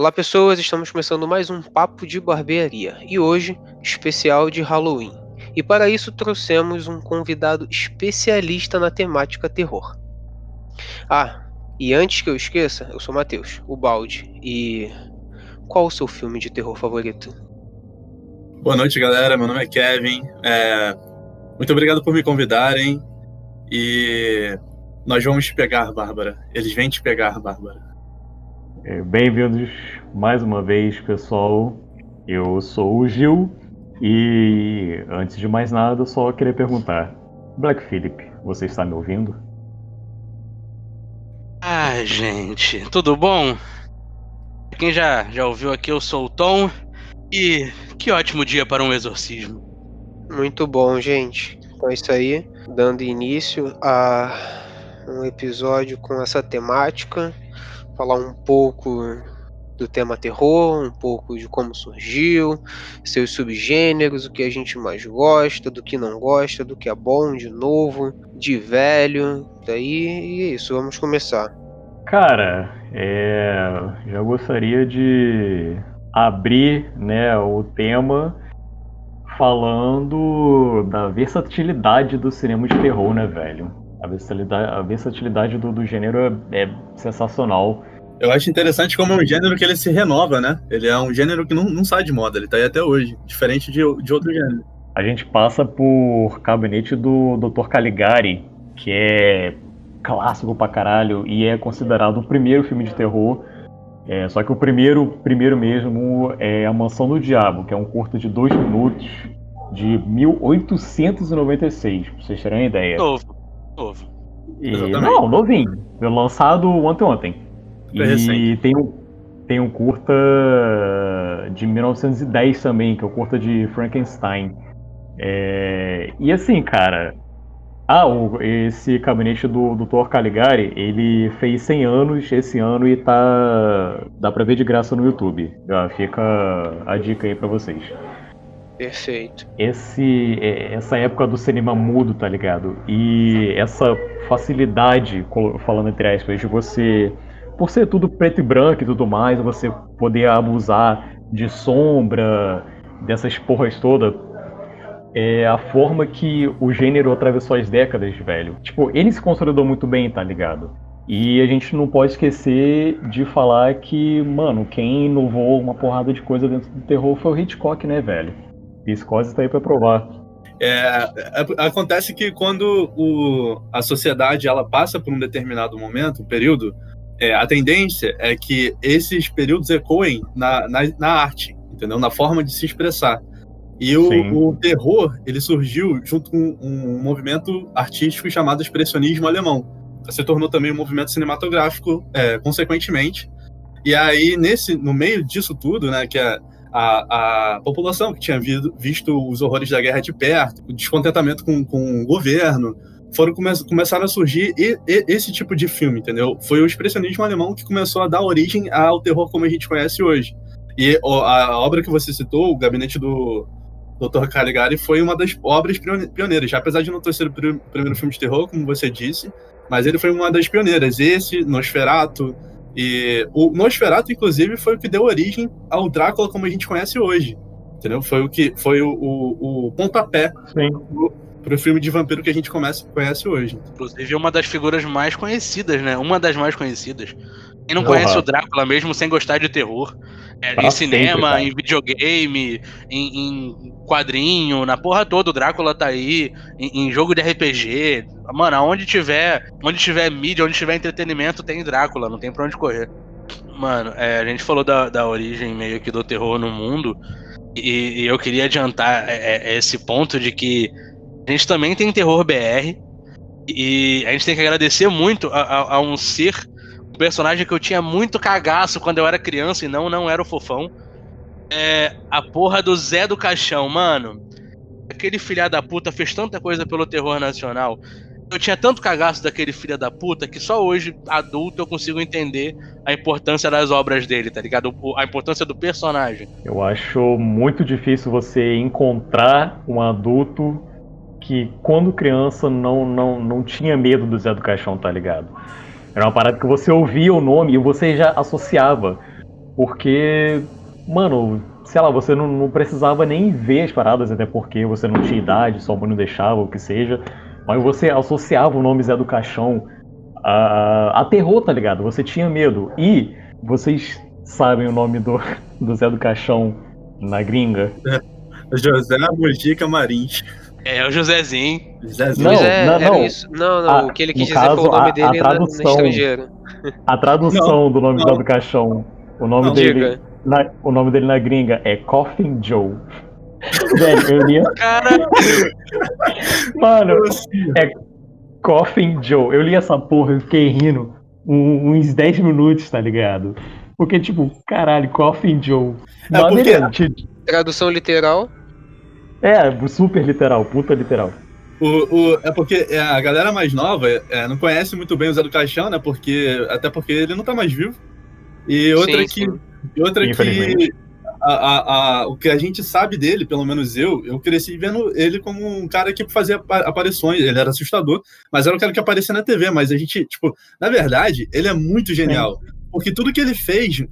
Olá pessoas, estamos começando mais um Papo de Barbearia e hoje especial de Halloween. E para isso trouxemos um convidado especialista na temática terror. Ah, e antes que eu esqueça, eu sou Matheus, o Balde. E qual o seu filme de terror favorito? Boa noite, galera. Meu nome é Kevin. É... Muito obrigado por me convidarem. E nós vamos te pegar, Bárbara. Eles vêm te pegar, Bárbara. É, Bem-vindos mais uma vez, pessoal. Eu sou o Gil e antes de mais nada, só queria perguntar: Black Philip, você está me ouvindo? Ah, gente, tudo bom? Quem já, já ouviu aqui, eu sou o Tom e que ótimo dia para um exorcismo. Muito bom, gente. Então é isso aí, dando início a um episódio com essa temática, falar um pouco do tema terror, um pouco de como surgiu, seus subgêneros, o que a gente mais gosta, do que não gosta, do que é bom, de novo, de velho. Daí e é isso, vamos começar. Cara, é, já gostaria de abrir né, o tema falando da versatilidade do cinema de terror, né, velho? A versatilidade, a versatilidade do, do gênero é, é sensacional. Eu acho interessante como é um gênero que ele se renova, né? Ele é um gênero que não, não sai de moda, ele tá aí até hoje, diferente de, de outro gênero. A gente passa por Gabinete do Dr. Caligari, que é clássico pra caralho e é considerado o primeiro filme de terror. É, só que o primeiro, primeiro mesmo é A Mansão do Diabo, que é um curto de dois minutos de 1896, pra vocês terem uma ideia. Novo, novo. E, Exatamente. não, novinho. Foi lançado ontem ontem. Foi E recente. tem um, tem um curta de 1910 também, que é o curta de Frankenstein. É, e assim, cara. Ah, o- esse gabinete do Dr. Caligari, ele fez 100 anos esse ano e tá. dá pra ver de graça no YouTube. Já fica a dica aí pra vocês. Perfeito. esse é, essa época do cinema mudo, tá ligado? E essa facilidade, falando entre aspas, de você, por ser tudo preto e branco e tudo mais, você poder abusar de sombra, dessas porras todas, é a forma que o gênero atravessou as décadas, velho. Tipo, ele se consolidou muito bem, tá ligado? E a gente não pode esquecer de falar que, mano, quem inovou uma porrada de coisa dentro do terror foi o Hitchcock, né, velho? Piscose tá aí pra provar. É, acontece que quando o, a sociedade ela passa por um determinado momento, um período, é, a tendência é que esses períodos ecoem na, na, na arte, entendeu? Na forma de se expressar. E o, o terror, ele surgiu junto com um movimento artístico chamado expressionismo alemão. Se tornou também um movimento cinematográfico, é, consequentemente. E aí, nesse, no meio disso tudo, né, que é a, a população que tinha vido- visto os horrores da guerra de perto, o descontentamento com, com o governo, foram come, começaram a surgir e- e- esse tipo de filme, entendeu? Foi o expressionismo alemão que começou a dar origem ao terror como a gente conhece hoje. E a, obra que você citou, o Gabinete do Dr. Caligari, foi uma das obras pione- pioneiras, apesar de não ter sido o pri- primeiro filme de terror, como você disse, mas ele foi uma das pioneiras. Esse, Nosferatu, e o Nosferatu, inclusive, foi o que deu origem ao Drácula como a gente conhece hoje. Entendeu? Foi o que foi o, o, o pontapé Sim. pro filme de vampiro que a gente comece- conhece hoje. Inclusive, é uma das figuras mais conhecidas, né? Uma das mais conhecidas. Quem não Porra. conhece o Drácula mesmo sem gostar de terror? É, em sempre, cinema, em videogame, em, em quadrinho, na porra toda, o Drácula tá aí, em, em jogo de RPG. Mano, aonde tiver, onde tiver mídia, onde tiver entretenimento, tem Drácula, não tem pra onde correr. Mano, é, a gente falou da, da origem meio que do terror no mundo, e, e eu queria adiantar é, é, esse ponto de que a gente também tem terror BR, e a gente tem que agradecer muito a, a- a um ser, personagem que eu tinha muito cagaço quando eu era criança e não, não era o fofão. É a porra do Zé do Caixão, mano. Aquele filha da puta fez tanta coisa pelo terror nacional. Eu tinha tanto cagaço daquele filho da puta que só hoje, adulto, eu consigo entender a importância das obras dele, tá ligado? A importância do personagem. Eu acho muito difícil você encontrar um adulto que, quando criança, não, não, não tinha medo do Zé do Caixão, tá ligado? Era uma parada que você ouvia o nome e você já associava. Porque, mano, sei lá, você não, não precisava nem ver as paradas, até porque você não tinha idade, sua mãe não deixava, o que seja. Mas você associava o nome Zé do Caixão a, a terror, tá ligado? Você tinha medo. E vocês sabem o nome do, do Zé do Caixão na gringa? José Mojica Marins. É, o Josézinho. Josézinho. Não, Mas é, não, era não. isso. Não, não, Ah, o que ele quis dizer caso, foi o nome a- dele a na- no tradução. estrangeiro. A tradução do nome do não. Do Caixão, o nome Não, dele. Diga. na- o nome dele na gringa é Coffin Joe. Velho, eu li. Cara, Mano, é Coffin Joe. Eu li essa porra, eu fiquei rindo um- uns 10 minutos, tá ligado? Porque, tipo, caralho, Coffin Joe. É, porque- Tradução literal. É, super literal, puta literal. O, o- é porque é, a galera mais nova é, não conhece muito bem o Zé do Caixão, né? Porque, até porque ele não tá mais vivo. E outra Sim, que. sim. Outra que. A, a- a- o que a gente sabe dele, pelo menos eu, eu cresci vendo ele como um cara que fazia apa- aparições. Ele era assustador, mas era um cara que aparecia na TV. Mas a gente, tipo, na verdade, ele é muito genial. Porque tudo que ele fez,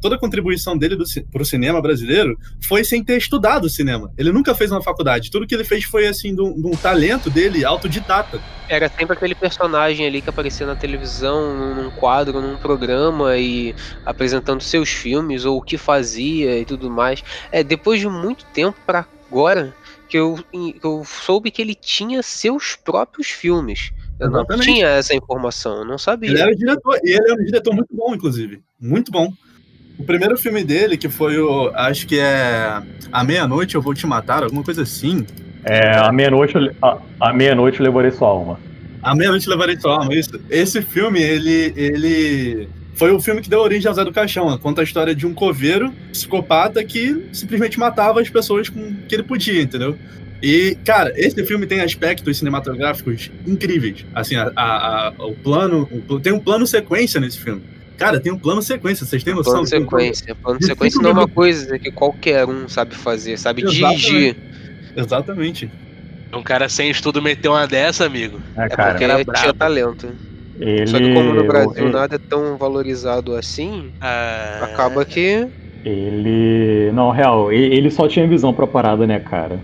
toda a contribuição dele ci- pro cinema brasileiro foi sem ter estudado cinema. Ele nunca fez uma faculdade. Tudo que ele fez foi, assim, de um, talento dele autodidata. Era sempre aquele personagem ali que aparecia na televisão, num quadro, num programa e apresentando seus filmes ou o que fazia e tudo mais. É depois de muito tempo pra agora que eu, que eu soube que ele tinha seus próprios filmes. Eu não Exatamente. tinha essa informação, eu não sabia. Ele era diretor, e ele é um diretor muito bom, inclusive. Muito bom. O primeiro filme dele, que foi o. Acho que é. A Meia-Noite Eu Vou Te Matar, alguma coisa assim. É, a meia-noite a, a meia-noite eu levarei sua alma. A Meia-Noite Levarei Sua Alma, isso. Esse filme, ele. ele foi o filme que deu origem ao Zé do Caixão. Conta a história de um coveiro psicopata que simplesmente matava as pessoas com que ele podia, entendeu? E, cara, esse filme tem aspectos cinematográficos incríveis. Assim, a, a- a- o plano. o tem um plano sequência nesse filme. Cara, tem um plano sequência, vocês têm noção? Plano um plano- sequência. Plano sequência não é uma coisa que qualquer um sabe fazer, sabe Exatamente. dirigir. Exatamente. um cara sem estudo meteu uma dessa, amigo. É, É cara, porque era tinha talento. ele. Só que como no Brasil ele, nada é tão valorizado assim, Ah, acaba que ele. Não, real, ele só tinha visão pra parada, né, cara?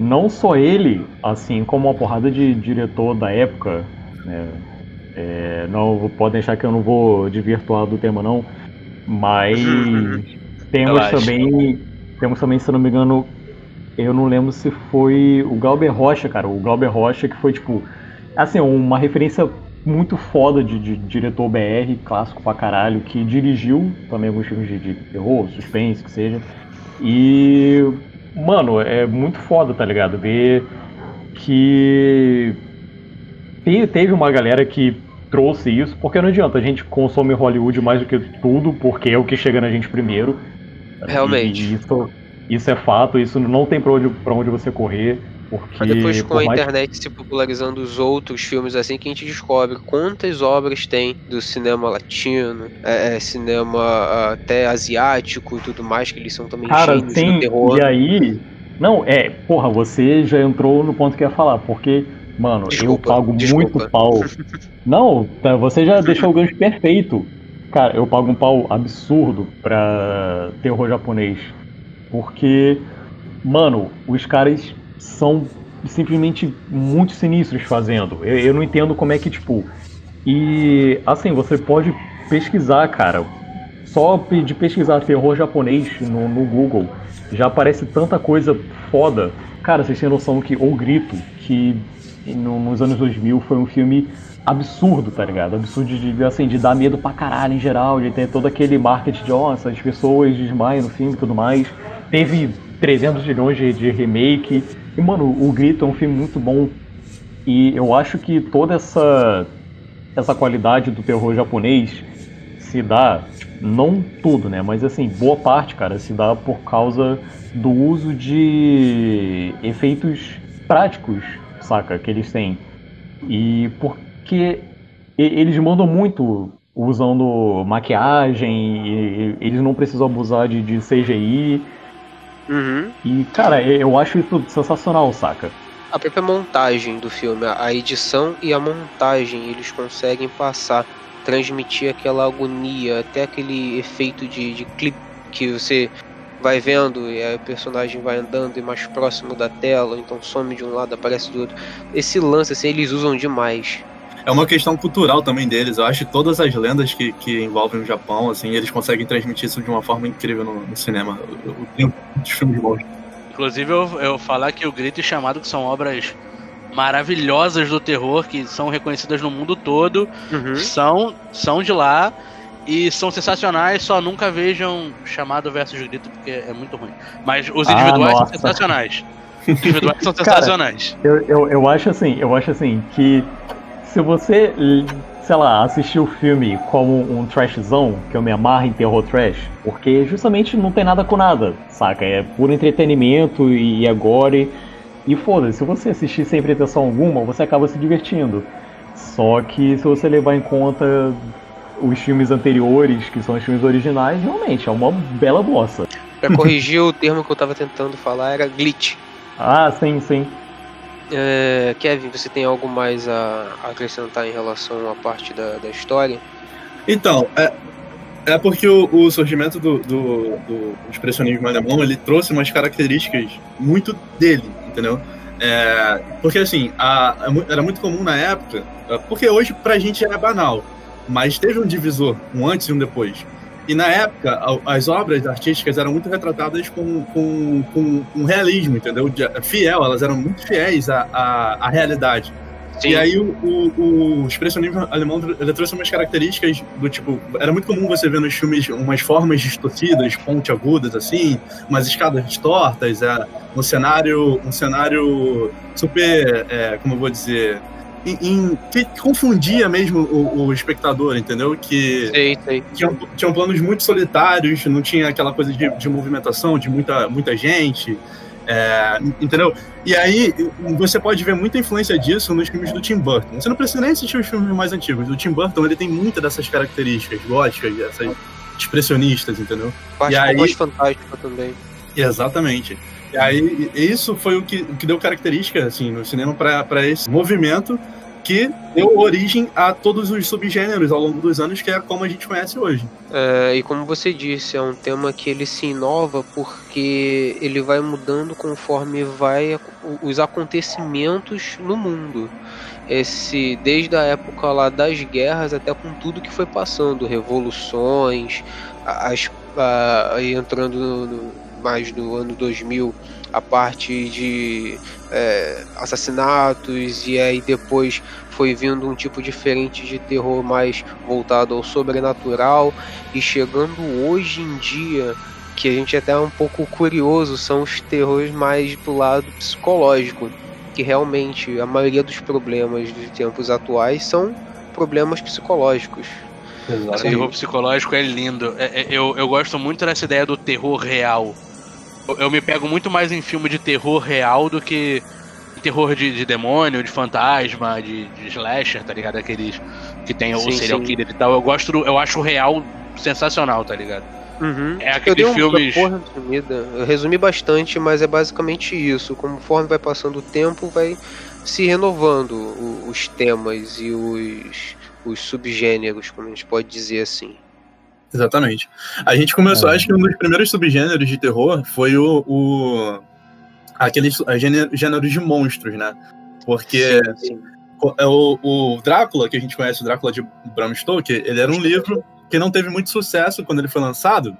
Não só ele, assim como uma porrada de diretor da época, né? é, não podem deixar que eu não vou desvirtuar do tema, não. Mas Uhum. temos Relaxa. também. Temos também, se eu não me engano, eu não lembro se foi o Glauber Rocha, cara. O Glauber Rocha que foi, tipo, assim, uma referência muito foda de, de diretor BR, clássico pra caralho, que dirigiu também alguns filmes de, de terror, suspense, que seja. E, mano, é muito foda, tá ligado? Ver que te- teve uma galera que trouxe isso, porque não adianta, a gente consome Hollywood mais do que tudo, porque é o que chega na gente primeiro. Realmente. E isso, isso é fato, isso não tem pra onde, pra onde você correr, porque Mas depois com a mais internet se popularizando os outros filmes assim que a gente descobre quantas obras tem do cinema latino, é, é, cinema ah, até asiático e tudo mais, que eles são também Cara, gênios tem. do terror. E aí. Não, é, porra, você já entrou no ponto que eu ia falar, porque, mano, Desculpa, eu pago desculpa. muito pau. Não, tá, você já deixou o gancho perfeito. Cara, eu pago um pau absurdo pra terror japonês. Porque, mano, os caras são simplesmente muito sinistros fazendo. Eu, eu não entendo como é que, tipo. E, assim, você pode pesquisar, cara. Só de pesquisar terror japonês no, no Google já aparece tanta coisa foda. Cara, vocês têm noção que O Grito, que no- nos anos 2000 foi um filme absurdo, tá ligado? Absurdo de, assim, de dar medo pra caralho em geral, de ter todo aquele marketing de, ó, essas pessoas desmaiam no filme e tudo mais. Teve 300 milhões de, de remake. E, mano, O Grito é um filme muito bom. E eu acho que toda essa, essa qualidade do terror japonês se dá, tipo, não tudo, né? Mas assim, boa parte, cara, se dá por causa do uso de efeitos práticos, saca? Que eles têm. E porque eles mandam muito usando maquiagem, eles não precisam abusar de, de CGI. Uhum. E, cara, eu acho isso sensacional, saca? A própria montagem do filme, a a edição e a montagem, eles conseguem passar transmitir aquela agonia, até aquele efeito de, de clipe que você vai vendo e aí o personagem vai andando e mais próximo da tela, então some de um lado, aparece do outro. Esse lance, assim, eles usam demais. É uma questão cultural também deles. Eu acho que todas as lendas que, que envolvem o Japão, assim, eles conseguem transmitir isso de uma forma incrível no, no cinema. Eu, eu tenho muitos filmes bons. Inclusive, eu, eu falar que o Grito e Chamado, que são obras maravilhosas do terror, que são reconhecidas no mundo todo, Uhum. são, são de lá e são sensacionais, só nunca vejam Chamado versus Grito, porque é muito ruim. Mas os Ah, individuais são nossa. sensacionais. Os individuais são Cara, sensacionais. Eu, eu, eu acho assim, eu acho assim que se você, sei lá, assistir o filme como um trashzão, que eu me amarro em terror trash, porque justamente não tem nada com nada, saca? É puro entretenimento e agora e, e foda-se, se você assistir sem pretensão alguma, você acaba se divertindo. Só que se você levar em conta os filmes anteriores, que são os filmes originais, realmente é uma bela bossa. Pra corrigir o termo que eu tava tentando falar era glitch. Ah, sim, sim. É, Kevin, você tem algo mais a acrescentar em relação à parte da, da história? Então, é, é porque o, o surgimento do, do, do expressionismo alemão ele trouxe umas características muito dele, entendeu? É, porque assim, a- é era muito comum na época, é, porque hoje pra gente é banal, mas teve um divisor, um antes e um depois. E na época, as obras artísticas eram muito retratadas com, com, com um realismo, entendeu? De- Fiel, elas eram muito fiéis à, à, à realidade. E aí o, o, o expressionismo alemão ele trouxe umas características do tipo. Era muito comum você ver nos filmes umas formas distorcidas, pontiagudas, assim, umas escadas tortas, é, um cenário. Um cenário super. é, como eu vou dizer. Em- em- que confundia mesmo o, o espectador, entendeu? Que Sei, sei. tinham, tinham planos muito solitários, não tinha aquela coisa de, de movimentação, de muita, muita gente, é, entendeu? E aí você pode ver muita influência disso nos filmes do Tim Burton. Você não precisa nem assistir os filmes mais antigos. O Tim Burton ele tem muita dessas características góticas, essas expressionistas, entendeu? Parte E aí- fantástica também. Exatamente. E aí, isso foi o que, o que deu característica assim, no cinema para esse movimento que deu origem a todos os subgêneros ao longo dos anos, que é como a gente conhece hoje. É, e como você disse, é um tema que ele se inova porque ele vai mudando conforme vai os acontecimentos no mundo. Esse, desde a época lá das guerras até com tudo que foi passando, revoluções, as, a- entrando no- mais no ano 2000, a parte de é, assassinatos e aí depois foi vindo um tipo diferente de terror mais voltado ao sobrenatural e chegando hoje em dia que a gente até é um pouco curioso são os terrores mais pro lado psicológico que realmente a maioria dos problemas dos tempos atuais são problemas psicológicos O terror psicológico é lindo. É- é- eu, eu gosto muito dessa ideia do terror real. Eu, me pego muito mais em filme de terror real do que em terror de, de demônio, de fantasma, de, de slasher, tá ligado? Aqueles que tem o Sim, serial sim. killer e tal. Eu gosto, do- eu acho o real sensacional, tá ligado? É eu dei aqueles uma filmes. porra resumida. Eu resumi bastante, mas é basicamente isso. Conforme vai passando o tempo, vai se renovando o- os temas e os, os subgêneros, como a gente pode dizer assim. Exatamente. A gente começou, É. acho que um dos primeiros subgêneros de terror foi o. o aqueles gênero- gêneros de monstros, né? Porque Sim, sim. é o, o Drácula, que a gente conhece, o Drácula de Bram Stoker, ele era um livro que não teve muito sucesso quando ele foi lançado,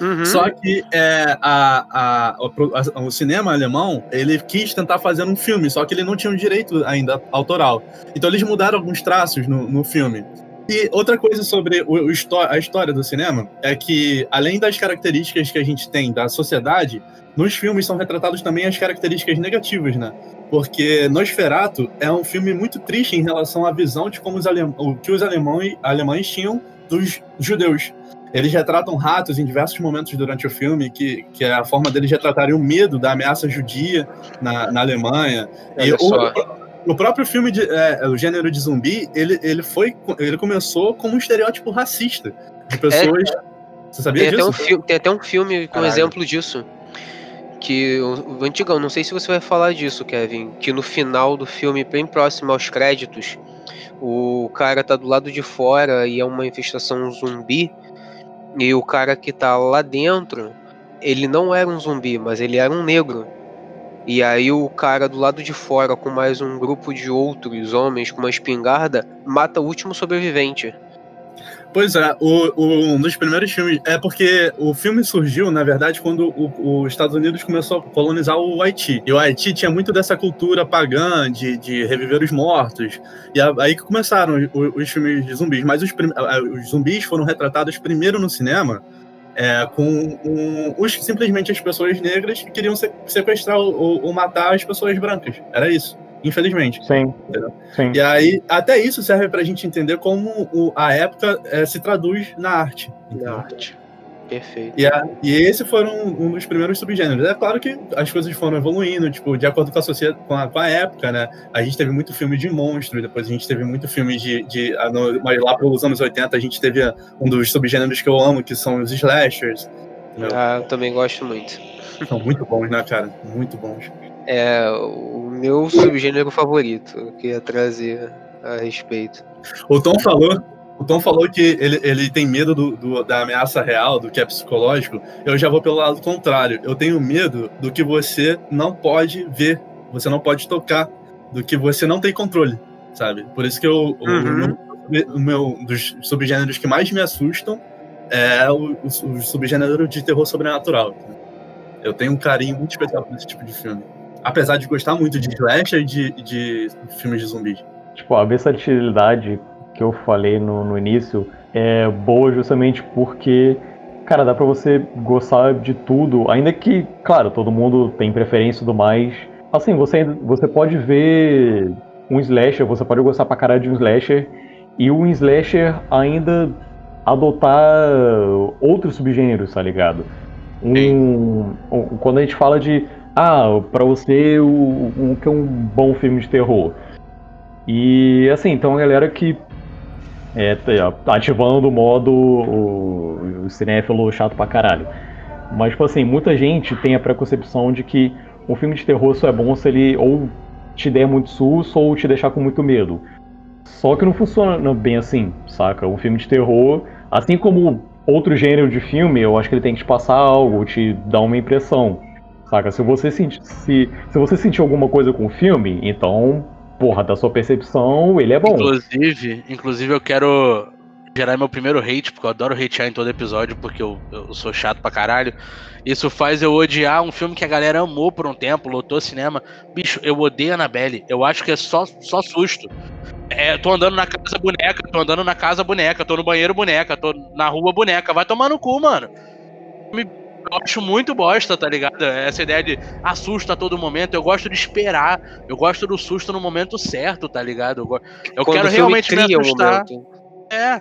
Uhum. só que é, a, a- a- o cinema alemão, ele quis tentar fazer um filme, só que ele não tinha um direito ainda autoral. Então eles mudaram alguns traços no, no filme. E outra coisa sobre o, o a história do cinema é que, além das características que a gente tem da sociedade, nos filmes são retratadas também as características negativas, né? Porque Nosferatu é um filme muito triste em relação à visão de como os alem o que os alemães, alemães tinham dos judeus. Eles retratam ratos em diversos momentos durante o filme, que, que é a forma deles retratarem o medo da ameaça judia na, na Alemanha. E Olha o, só. O próprio filme, de, é, o gênero de zumbi, ele, ele, foi, ele começou como um estereótipo racista. De pessoas. Você sabia Tem até, disso? um filme, tem até um filme com Caralho. exemplo disso. Que o, o antigão, não sei se você vai falar disso, Kevin. Que no final do filme, bem próximo aos créditos, O cara tá do lado de fora e é uma infestação zumbi. E o cara que tá lá dentro, ele não era um zumbi, mas ele era um negro. E aí o cara do lado de fora, com mais um grupo de outros homens com uma espingarda, mata o último sobrevivente. Pois é, o, o, um dos primeiros filmes. É porque o filme surgiu, na verdade, quando os Estados Unidos começou a colonizar o Haiti. E o Haiti tinha muito dessa cultura pagã de, de reviver os mortos. E a, aí que começaram os, os, filmes de zumbis. Mas os, os zumbis foram retratados primeiro no cinema. É, com um, os, simplesmente as pessoas negras que queriam sequestrar ou, ou matar as pessoas brancas. Era isso infelizmente. Sim. Sim. E aí, até isso serve pra gente entender como o, a época é, se traduz na arte. Na arte. Perfeito. E, a, e esse foram um, um dos primeiros subgêneros. É claro que as coisas foram evoluindo, tipo, de acordo com a sociedade, com a, com a época, né? A gente teve muito filme de monstro, depois a gente teve muito filme de. de no, mas lá pelos anos 80 a gente teve um dos subgêneros que eu amo, que são os slashers. Entendeu? Ah, eu também gosto muito. São muito bons, né, cara? Muito bons. É o meu subgênero favorito que ia trazer a respeito. O Tom falou, o Tom falou que ele, ele tem medo do, do, da ameaça real, do que é psicológico. Eu já vou pelo lado contrário. Eu tenho medo do que você não pode ver, você não pode tocar, do que você não tem controle, sabe? Por isso que eu, uhum. o, o meu dos subgêneros que mais me assustam é o, o, o subgênero de terror sobrenatural. Eu tenho um carinho muito especial por esse tipo de filme. Apesar de gostar muito de slasher e de, de filmes de zumbis. Tipo, a versatilidade que eu falei no, no início é boa justamente porque, cara, dá pra você gostar de tudo, ainda que, claro, todo mundo tem preferência e tudo mais. Assim, você, você pode ver um slasher, você pode gostar pra caralho de um slasher, e um slasher ainda adotar outros subgêneros, tá ligado? Um, um, quando a gente fala de ah, para você o, o que é um bom filme de terror. E assim, então a galera que é, tá ativando o modo o, o cinéfilo chato pra caralho. Mas, tipo assim, muita gente tem a preconcepção de que um filme de terror só é bom se ele ou te der muito susto ou te deixar com muito medo. Só que não funciona bem assim, saca? Um filme de terror, assim como outro gênero de filme, eu acho que ele tem que te passar algo, te dar uma impressão. Saca? Se você sentir, se, se você sentir alguma coisa com o filme, então, porra, da sua percepção, ele é bom. Inclusive, inclusive eu quero gerar meu primeiro hate, porque eu adoro hatear em todo episódio, porque eu, eu sou chato pra caralho. Isso faz eu odiar um filme que a galera amou por um tempo, lotou cinema. Bicho, eu odeio Annabelle. Eu acho que é só, só susto. É, tô andando na casa boneca, tô andando na casa boneca, tô no banheiro boneca, tô na rua boneca. Vai tomar no cu, mano. Me eu acho muito bosta, tá ligado? Essa ideia de assusta a todo momento. Eu gosto de esperar. Eu gosto do susto no momento certo, tá ligado? Eu, eu quero realmente me assustar. É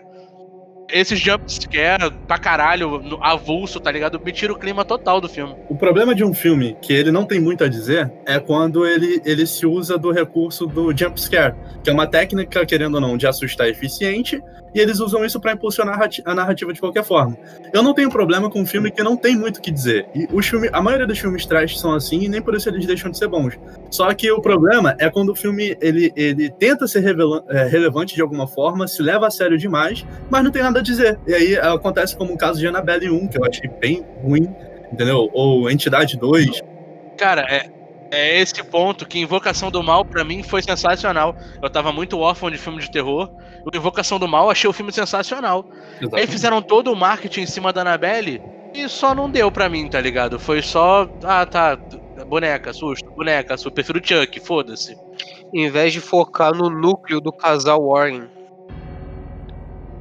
esses jumpscare pra caralho, avulso, tá ligado? Me tira o clima total do filme. O problema de um filme que ele não tem muito a dizer é quando ele, ele se usa do recurso do jumpscare, que é uma técnica, querendo ou não, de assustar eficiente, e eles usam isso para impulsionar a narrativa de qualquer forma. Eu não tenho problema com um filme que não tem muito o que dizer. E os filmes, a maioria dos filmes trash são assim, e nem por isso eles deixam de ser bons. Só que o problema é quando o filme ele, ele tenta ser é, relevante de alguma forma, se leva a sério demais, mas não tem nada a dizer. E aí acontece como o caso de Annabelle 1, que eu achei bem ruim, entendeu? Ou Entidade 2. Cara, é, é esse ponto que Invocação do Mal para mim foi sensacional. Eu tava muito órfão de filme de terror. O Invocação do Mal achei o filme sensacional. Exatamente. Aí fizeram todo o marketing em cima da Annabelle e só não deu para mim, tá ligado? Foi só, ah, tá, boneca, susto, boneca, susto, prefiro Chuck, foda-se. Em vez de focar no núcleo do casal Warren,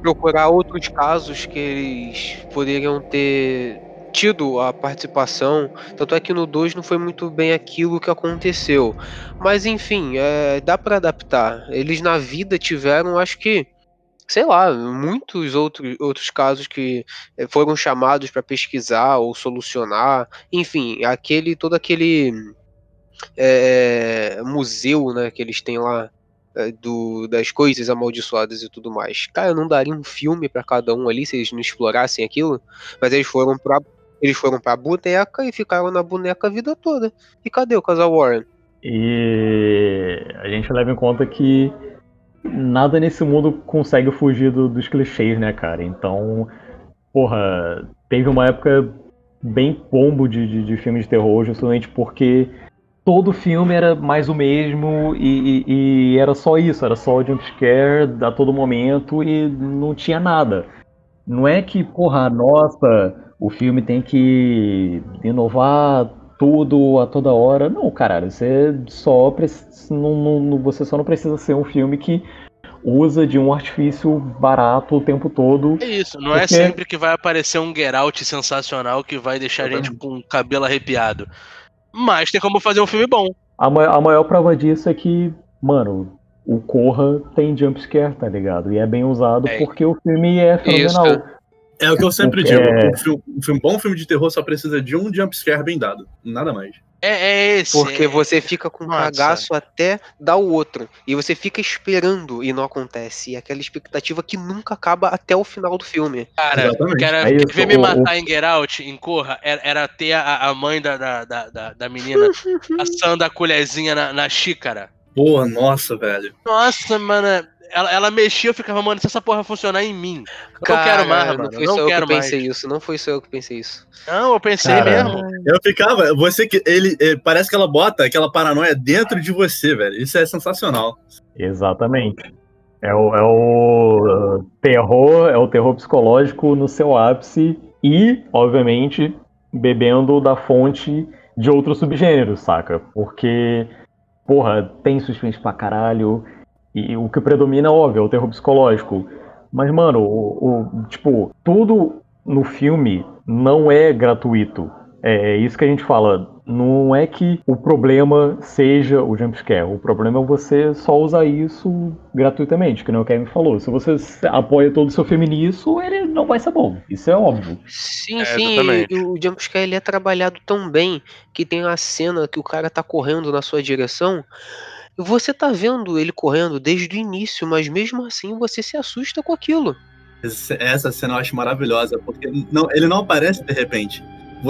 procurar outros casos que eles poderiam ter tido a participação. Tanto é que no 2 não foi muito bem aquilo que aconteceu. Mas enfim, é, dá para adaptar. Eles na vida tiveram, acho que, sei lá, muitos outros, outros casos que é, foram chamados para pesquisar ou solucionar. Enfim, aquele todo aquele é, museu né, que eles têm lá do, das coisas amaldiçoadas e tudo mais. Cara, não daria um filme para cada um ali se eles não explorassem aquilo, mas eles foram pra eles foram pra boneca e ficaram na boneca a vida toda. E cadê o casal Warren? E a gente leva em conta que nada nesse mundo consegue fugir do, dos clichês, né, cara? Então, porra, teve uma época bem pombo de, de, de filme de terror, justamente porque todo filme era mais o mesmo e, e, e era só isso, era só jumpscare a todo momento e não tinha nada. Não é que, porra, nossa, o filme tem que inovar tudo a toda hora. Não, caralho, você só, não, não, você só não precisa ser um filme que usa de um artifício barato o tempo todo. É isso, não é porque... é sempre que vai aparecer um Get Out sensacional que vai deixar a gente com o cabelo arrepiado. Mas tem como fazer um filme bom. A, ma a maior prova disso é que, mano, o Corra tem jumpscare, tá ligado? E é bem usado é. porque o filme é fenomenal. Isso. É o que eu sempre digo. É... Um, filme, um, filme, bom filme de terror só precisa de um jumpscare bem dado. Nada mais. É, é esse. Porque é... você fica com um cagaço até dar o outro. E você fica esperando e não acontece. E aquela expectativa que nunca acaba até o final do filme. Cara, cara é ver me matar o... em Get Out, em Corra, era, era ter a, a mãe da, da, da, da menina assando a colherzinha na, na xícara. Porra, nossa, velho. Nossa, mano ela, ela mexia, eu ficava, mano, se essa porra funcionar em mim. Eu Cara, não quero mais, não mano. Foi não só quero eu que pensei mais. isso, não foi só eu que pensei isso. Não, eu pensei mesmo. Eu ficava, você que. Ele, ele, eh, parece que ela bota aquela paranoia dentro de você, velho. Isso é sensacional. Exatamente. É o, é o terror, é o terror psicológico no seu ápice e, obviamente, bebendo da fonte de outros subgêneros, saca? Porque, porra, tem suspense pra caralho, e o que predomina, óbvio, é o terror psicológico. Mas, mano, o, o, tipo, tudo no filme não é gratuito. É, é isso que a gente fala. Não é que o problema seja o jumpscare. O problema é você só usar isso gratuitamente, que não é o Kevin falou. Se você apoia todo o seu filme nisso, ele não vai ser bom. Isso é óbvio. Sim, é, sim. E o jumpscare ele é trabalhado tão bem que tem a cena que o cara tá correndo na sua direção você tá vendo ele correndo desde o início, mas mesmo assim você se assusta com aquilo. Essa cena eu acho maravilhosa, porque não, ele não aparece de repente.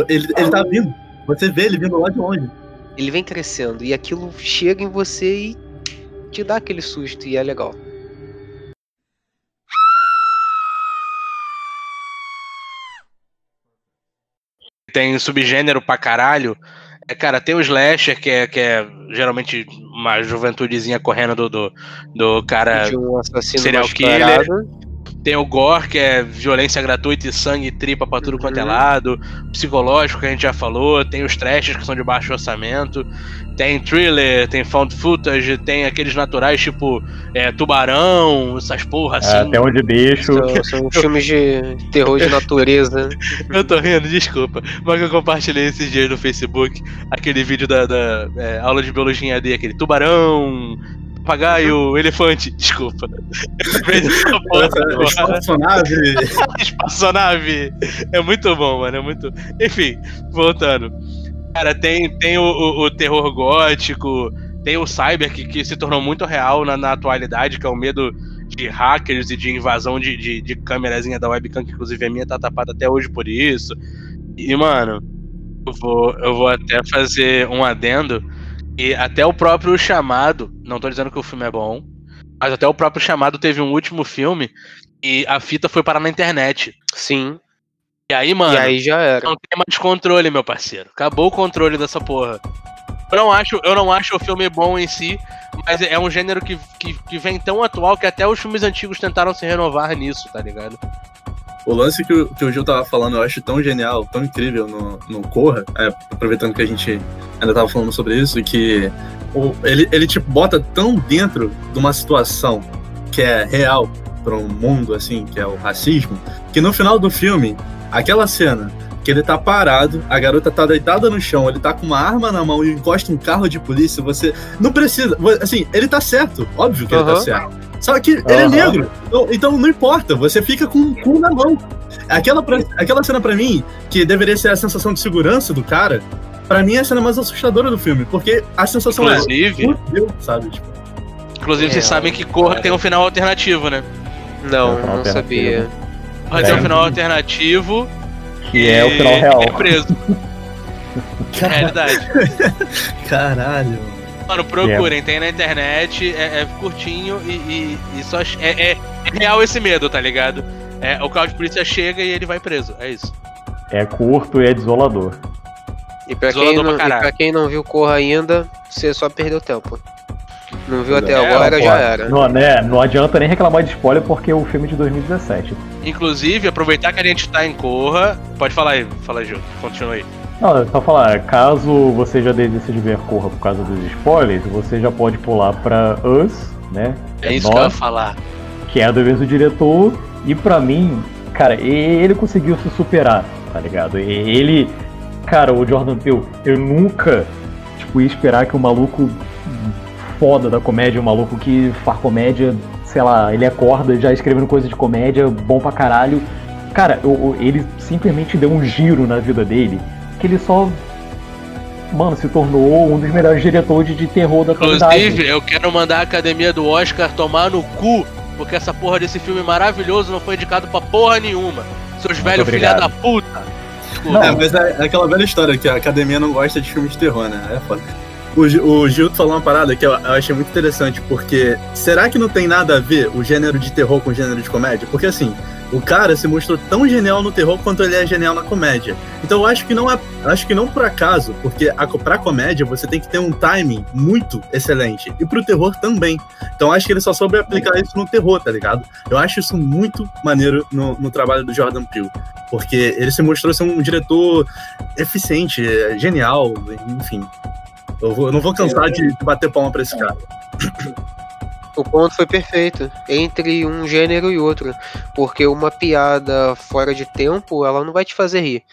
Ele, ele tá vindo. Você vê ele vindo lá de longe. Ele vem crescendo e aquilo chega em você e te dá aquele susto e é legal. Tem subgênero pra caralho é, cara, tem o slasher, que é, que é geralmente uma juventudezinha correndo do, do, do cara um assassino serial killer. Tem o gore, que é violência gratuita e sangue e tripa pra tudo uhum. quanto é uhum. lado. Psicológico, que a gente já falou. Tem os trashes, que são de baixo orçamento. Tem thriller, tem found footage, tem aqueles naturais tipo é, tubarão, essas porra é, assim. É, até onde deixo. São, são filmes de terror de natureza. eu tô rindo, desculpa. Mas eu compartilhei esses dias no Facebook aquele vídeo da, da é, aula de biologia AD, aquele tubarão, papagaio, elefante, desculpa. Espaçonave. Espaçonave. É muito bom, mano. É muito. Enfim, voltando. Cara, tem, tem o, o, o terror gótico, tem o cyber que, que se tornou muito real na, na, atualidade, que é o medo de hackers e de invasão de, de, de câmerazinha da webcam, que inclusive a minha tá tapada até hoje por isso. E, mano, eu vou, eu vou até fazer um adendo. E até o próprio chamado, não tô dizendo que o filme é bom, mas até o próprio chamado teve um último filme e a fita foi parar na internet. Sim. E aí, mano, e aí já era. não tem mais controle, meu parceiro. Acabou o controle dessa porra. Eu não acho, eu não acho o filme bom em si, mas é um gênero que, que, que vem tão atual que até os filmes antigos tentaram se renovar nisso, tá ligado? O lance que o, que o Gil tava falando, eu acho tão genial, tão incrível no, no Corra, é, aproveitando que a gente ainda tava falando sobre isso, que o, ele, ele tipo, bota tão dentro de uma situação que é real para um mundo assim, que é o racismo, que no final do filme Aquela cena que ele tá parado, a garota tá deitada no chão, ele tá com uma arma na mão e encosta um carro de polícia, você não precisa, assim, ele tá certo, óbvio que uhum. ele tá certo. Só que ele é negro, então, então, não importa, você fica com o cu na mão. Aquela, pra, aquela cena para mim, que deveria ser a sensação de segurança do cara, para mim é a cena mais assustadora do filme, porque a sensação Inclusive, é. Deus, sabe? Tipo. Inclusive, é, vocês sabem que Corra tem um final alternativo, né? Não, não sabia. Vai ter um final alternativo. Que é o final real. É preso. Realidade. Caralho. Mano, procurem, tem na internet, é, é curtinho e, e, e só. É, é, é real esse medo, tá ligado? É, o carro de polícia chega e ele vai preso, é isso. É curto e é desolador. E pra, quem Desolador não, pra e pra quem não viu Corra ainda, você só perdeu tempo. Não viu até É, agora, já era. Não, né, não adianta nem reclamar de spoiler porque é o filme de 2017. Inclusive, aproveitar que a gente tá em Corra. Pode falar aí, fala aí, Gil. Continua aí. Não, é só falar, caso você já desista de ver Corra por causa dos spoilers, você já pode pular pra Us, né? É isso que eu ia Nós, falar. que é do mesmo diretor, e pra mim, cara, ele conseguiu se superar, tá ligado? Ele, cara, o Jordan Peele, eu nunca, tipo, ia esperar que o maluco foda da comédia, o maluco que faz comédia, sei lá, ele acorda já escrevendo coisa de comédia, bom pra caralho. Cara, eu- eu- ele simplesmente deu um giro na vida dele, que ele só, mano, se tornou um dos melhores diretores de terror da atualidade. Inclusive, eu quero mandar a academia do Oscar tomar no cu, porque essa porra desse filme maravilhoso não foi indicado pra porra nenhuma. Seus velhos filha da puta. Não, É, mas é, aquela velha história que a academia não gosta de filme de terror, né? É foda. O, o Gil falou uma parada que eu, eu achei muito interessante, porque será que não tem nada a ver o gênero de terror com o gênero de comédia? Porque assim, o cara se mostrou tão genial no terror quanto ele é genial na comédia. Então eu acho que não é, acho que não por acaso, porque a, pra comédia você tem que ter um timing muito excelente e pro terror também. Então eu acho que ele só soube aplicar isso no terror, tá ligado? Eu acho isso muito maneiro no, no trabalho do Jordan Peele, porque ele se mostrou ser um diretor eficiente, é, genial, enfim. Eu, vou- eu não vou cansar de bater palma pra esse cara. O ponto foi perfeito entre um gênero e outro, porque uma piada fora de tempo, ela não vai te fazer rir.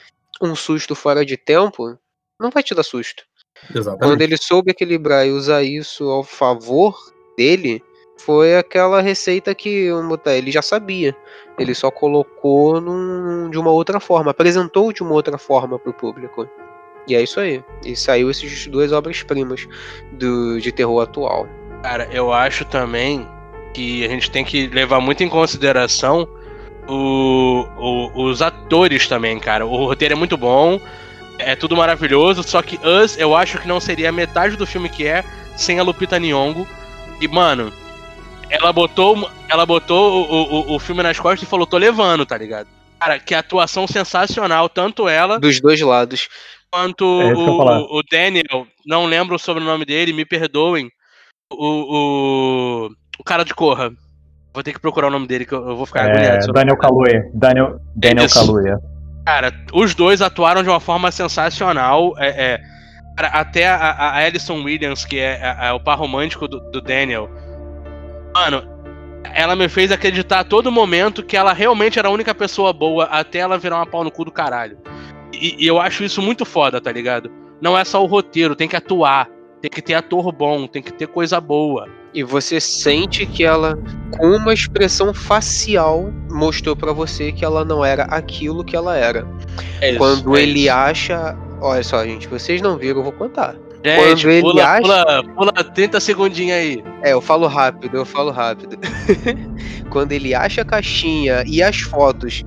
Um susto fora de tempo não vai te dar susto. Quando Exatamente. ele soube equilibrar e usar isso ao favor dele, foi aquela receita que ele já sabia. Ele só colocou num- de uma outra forma, apresentou de uma outra forma pro público. E é isso aí. E saiu essas duas obras-primas do de terror atual. Cara, eu acho também que a gente tem que levar muito em consideração o- o- os atores também, cara. O roteiro é muito bom, é tudo maravilhoso, só que Us eu acho que não seria a metade do filme que é sem a Lupita Nyong'o. E, mano, ela botou, ela botou o, o, o filme nas costas e falou, tô levando, tá ligado? Cara, que atuação sensacional, tanto ela Dos dois lados. quanto É o, o Daniel, não lembro o sobrenome dele, me perdoem. O, o, o cara de Corra. Vou ter que procurar o nome dele, que eu, eu vou ficar É, agoniado. Daniel. Kaluuya. Daniel, Daniel Isso. Kaluuya. Cara, os dois atuaram de uma forma sensacional. É, é, cara, até a, a Alison Williams, que é, é- é o par romântico do, do Daniel. Mano, ela me fez acreditar a todo momento que ela realmente era a única pessoa boa até ela virar uma pau no cu do caralho. E, e eu acho isso muito foda, tá ligado? Não é só o roteiro, tem que atuar. Tem que ter ator bom, tem que ter coisa boa. E você sente que ela, com uma expressão facial, mostrou pra você que ela não era aquilo que ela era. É isso, Quando é ele isso. acha. Olha só, gente, vocês não viram, eu vou contar. Gente, quando ele pula, acha- pula, pula 30 segundinhos aí. É, eu falo rápido, eu falo rápido. Quando ele acha a caixinha e as fotos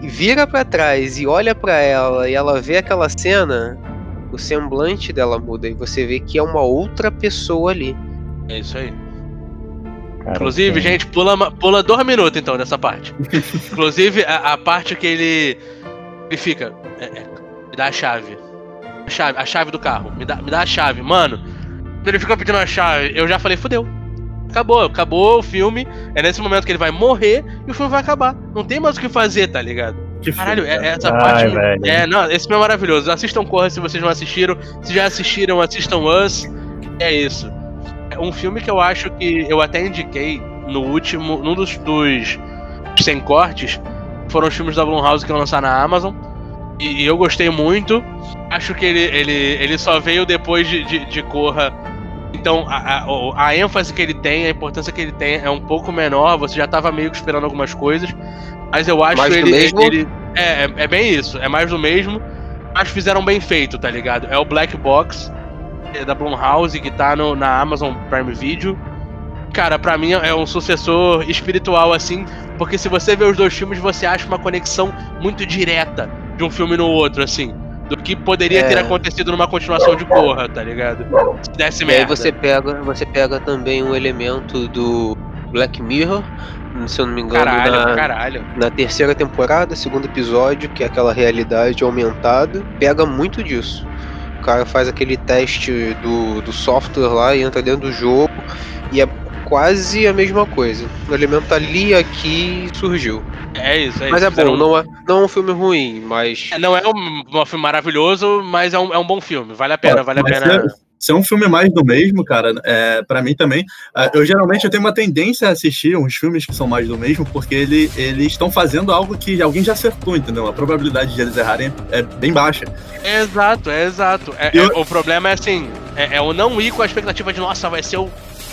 e vira pra trás e olha pra ela e ela vê aquela cena, o semblante dela muda e você vê que é uma outra pessoa ali. É isso aí. Cara, Inclusive, assim, gente, pula, pula dois minutos então dessa parte. Inclusive, a, a parte que ele. Ele fica. é, é, me dá a chave. A chave, a chave do carro. Me dá, me dá a chave, mano. Quando ele fica pedindo a chave, eu já falei, fudeu. Acabou, acabou o filme. É nesse momento que ele vai morrer e o filme vai acabar. Não tem mais o que fazer, tá ligado? Que Caralho, é, essa Ai, parte. velho. É, não, esse filme é maravilhoso. Assistam Corra se vocês não assistiram. Se já assistiram, assistam Us. É isso. É um filme que eu acho que eu até indiquei no último. num dos, dos sem cortes. Foram os filmes da Blumhouse que lançaram na Amazon. E, e eu gostei muito. Acho que ele, ele, ele só veio depois de, de, de Corra. Então a, a, a ênfase que ele tem, a importância que ele tem é um pouco menor. Você já tava meio que esperando algumas coisas. Mas eu acho Mais ele, mesmo? ele- é, é, é bem isso, é mais do mesmo. Mas fizeram bem feito, tá ligado? É o Black Box é da Blumhouse que tá no, na Amazon Prime Video. Cara, pra mim é um sucessor espiritual, assim, porque se você vê os dois filmes, você acha uma conexão muito direta de um filme no outro, assim. do que poderia É. ter acontecido numa continuação de Corra, tá ligado? Se desse E aí merda. você pega, você pega também um elemento do Black Mirror, se eu não me engano, Caralho, na, caralho. na terceira temporada, segundo episódio, que é aquela realidade aumentada, pega muito disso. O cara faz aquele teste do, do software lá e entra dentro do jogo e é quase a mesma coisa. O elemento ali aqui surgiu. É isso, é Mas isso. é bom, Fizeram- não é, não é um filme ruim, mas. É, Não é um, um filme maravilhoso, mas é um, é um bom filme. Vale a pena, vale a pena. Se é um filme mais do mesmo, cara, é, para mim também. ah, Eu geralmente eu tenho uma tendência a assistir uns filmes que são mais do mesmo, porque ele, eles estão fazendo algo que alguém já acertou, entendeu? A probabilidade de eles errarem é bem baixa. É exato, é exato. É- Eu- é- o problema é assim, é, é o não ir com a expectativa de, nossa, vai ser o.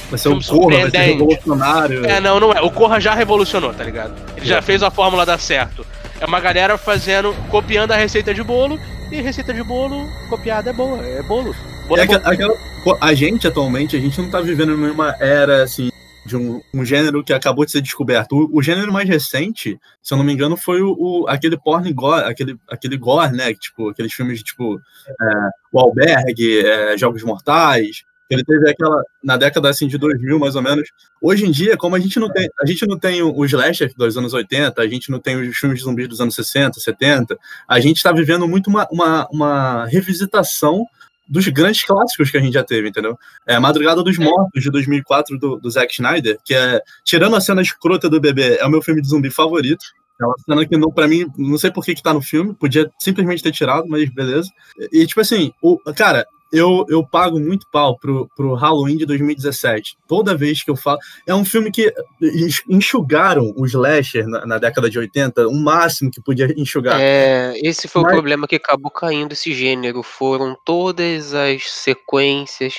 Vai ser um Corra, vai ser revolucionário. É, não, não é. O Corra já revolucionou, tá ligado? Ele já fez a fórmula dar certo. É uma galera fazendo, copiando a receita de bolo, e receita de bolo copiada é boa, é bolo. É aquela- a gente atualmente, a gente não tá vivendo numa era assim de um, um gênero que acabou de ser descoberto. O, o gênero mais recente, se eu não me engano, foi o, o- aquele porn gore, aquele, aquele gore, né? Tipo, aqueles filmes tipo é, O Albergue, é, Jogos Mortais. Ele teve aquela na década assim de 2000, mais ou menos. Hoje em dia, como a gente não tem, a gente não tem o slasher dos anos 80, a gente não tem os filmes de zumbis dos anos 60, 70, a gente está vivendo muito uma, uma, uma revisitação dos grandes clássicos que a gente já teve, entendeu? É Madrugada dos Mortos, de 2004, do, do Zack Snyder, que é, tirando a cena escrota do bebê, é o meu filme de zumbi favorito. É uma cena que, não, pra mim, não sei por que que tá no filme, podia simplesmente ter tirado, mas beleza. E, tipo assim, o, cara, eu, eu pago muito pau pro, pro Halloween de 2017. Toda vez que eu falo. É um filme que enx- enxugaram o slasher na, na década de 80, o máximo que podia enxugar. É, esse foi Mas- o problema que acabou caindo esse gênero. Foram todas as sequências,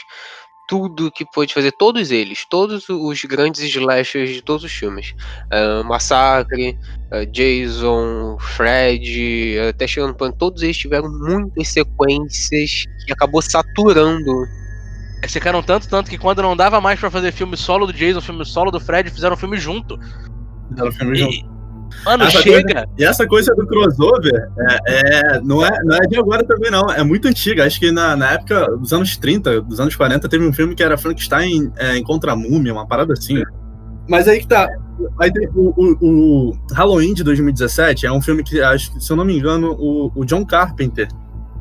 tudo que pôde fazer, todos eles, todos os grandes slashers de todos os filmes. Ah, Massacre, ah, Jason, Fred, até chegando no plano, todos eles tiveram muitas sequências que acabou saturando. Eles ficaram tanto, tanto que quando não dava mais pra fazer filme solo do Jason, filme solo do Fred, fizeram um filme junto. Era um filme junto. E, mano, Essa chega! E essa coisa do crossover é, é- não, é, não é de agora também, não. É muito antiga. Acho que na, na época dos anos 30, dos anos 40, teve um filme que era Frankenstein é, encontra a múmia, uma parada assim. Mas aí que tá. Aí tem o, o- o Halloween de 2017 é um filme que, acho, que, se eu não me engano, o, o John Carpenter,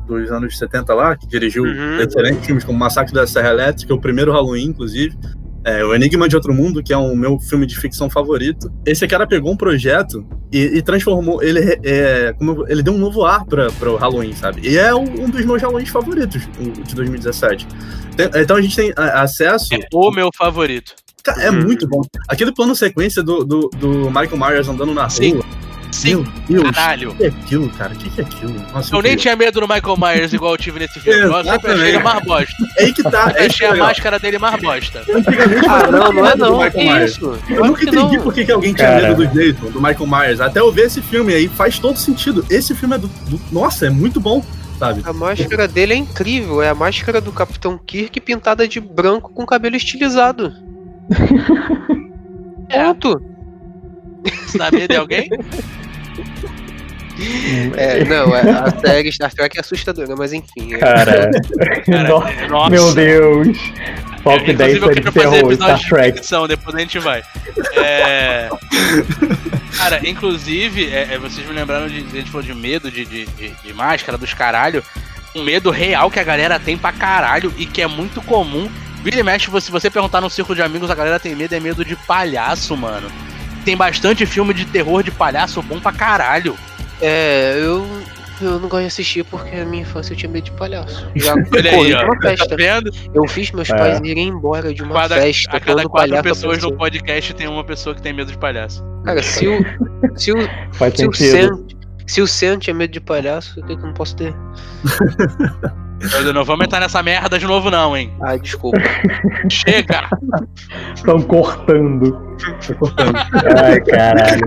dos anos 70 lá, que dirigiu Uhum. excelentes filmes como Massacre da Serra Elétrica, o primeiro Halloween, inclusive. É, o Enigma de Outro Mundo, que é o meu filme de ficção favorito. Esse cara pegou um projeto e, e transformou ele é, como ele deu um novo ar para o Halloween, sabe? E é um, um dos meus Halloweens favoritos o de 2017. Tem- então a gente tem a- acesso. É o meu favorito. É Uhum. muito bom. Aquele plano sequência do, do, do Michael Myers andando na Sim. rua. Sim, Meu Deus, caralho. o que é aquilo, cara? O que que é aquilo? Nossa, Eu nem tinha medo do Michael Myers igual eu tive nesse filme. Eu sempre achei ele mais bosta. É aí que tá. Eu É que achei é a legal. máscara dele mais bosta. Antigamente, Ah, eu não, não é não. Michael Que Myers. isso? Eu Claro nunca que entendi não. por que, que alguém tinha Cara. medo do Jason, do Michael Myers. Até eu ver esse filme aí, faz todo sentido. Esse filme é do. do- nossa, é muito bom, sabe? A máscara dele é incrível, é a máscara do Capitão Kirk pintada de branco com cabelo estilizado. É. Ponto. Você medo de alguém? É, não, é, a série Star Trek é assustadora, mas enfim. é- Cara, Cara, no- nossa. meu Deus. Top Inclusive, 10 eu séries de terror, episódio Star de Trek. ficção, depois a gente vai. É... Cara, inclusive, é, é, vocês me lembraram de. A gente falou de medo de, de, de- de máscara, dos caralho. Um medo real que a galera tem pra caralho e que é muito comum. Vira e mexe, se você perguntar no círculo de amigos, a galera tem medo, é medo de palhaço, mano. Tem bastante filme de terror de palhaço bom pra caralho. É, eu, eu não gosto de assistir porque na minha infância eu tinha medo de palhaço. Já Olha aí, corri uma Tá festa. vendo? Eu fiz meus É. pais irem embora de uma Cada- festa. a cada o quatro pessoas no podcast tem uma pessoa que tem medo de palhaço. Cara, se o, se o, Faz se o sentido. Sam, se o Sam tinha medo de palhaço, o que que eu não posso ter? Eu não vamos entrar nessa merda de novo, não, hein? Ah, desculpa. Chega! Estão cortando. Ai, caralho.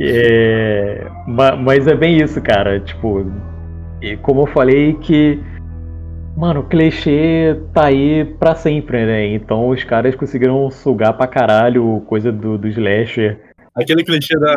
É, ma- mas é bem isso, cara. Tipo, e como eu falei que. Mano, o clichê tá aí pra sempre, né? Então os caras conseguiram sugar pra caralho coisa do, do slasher. Aquele clichê da.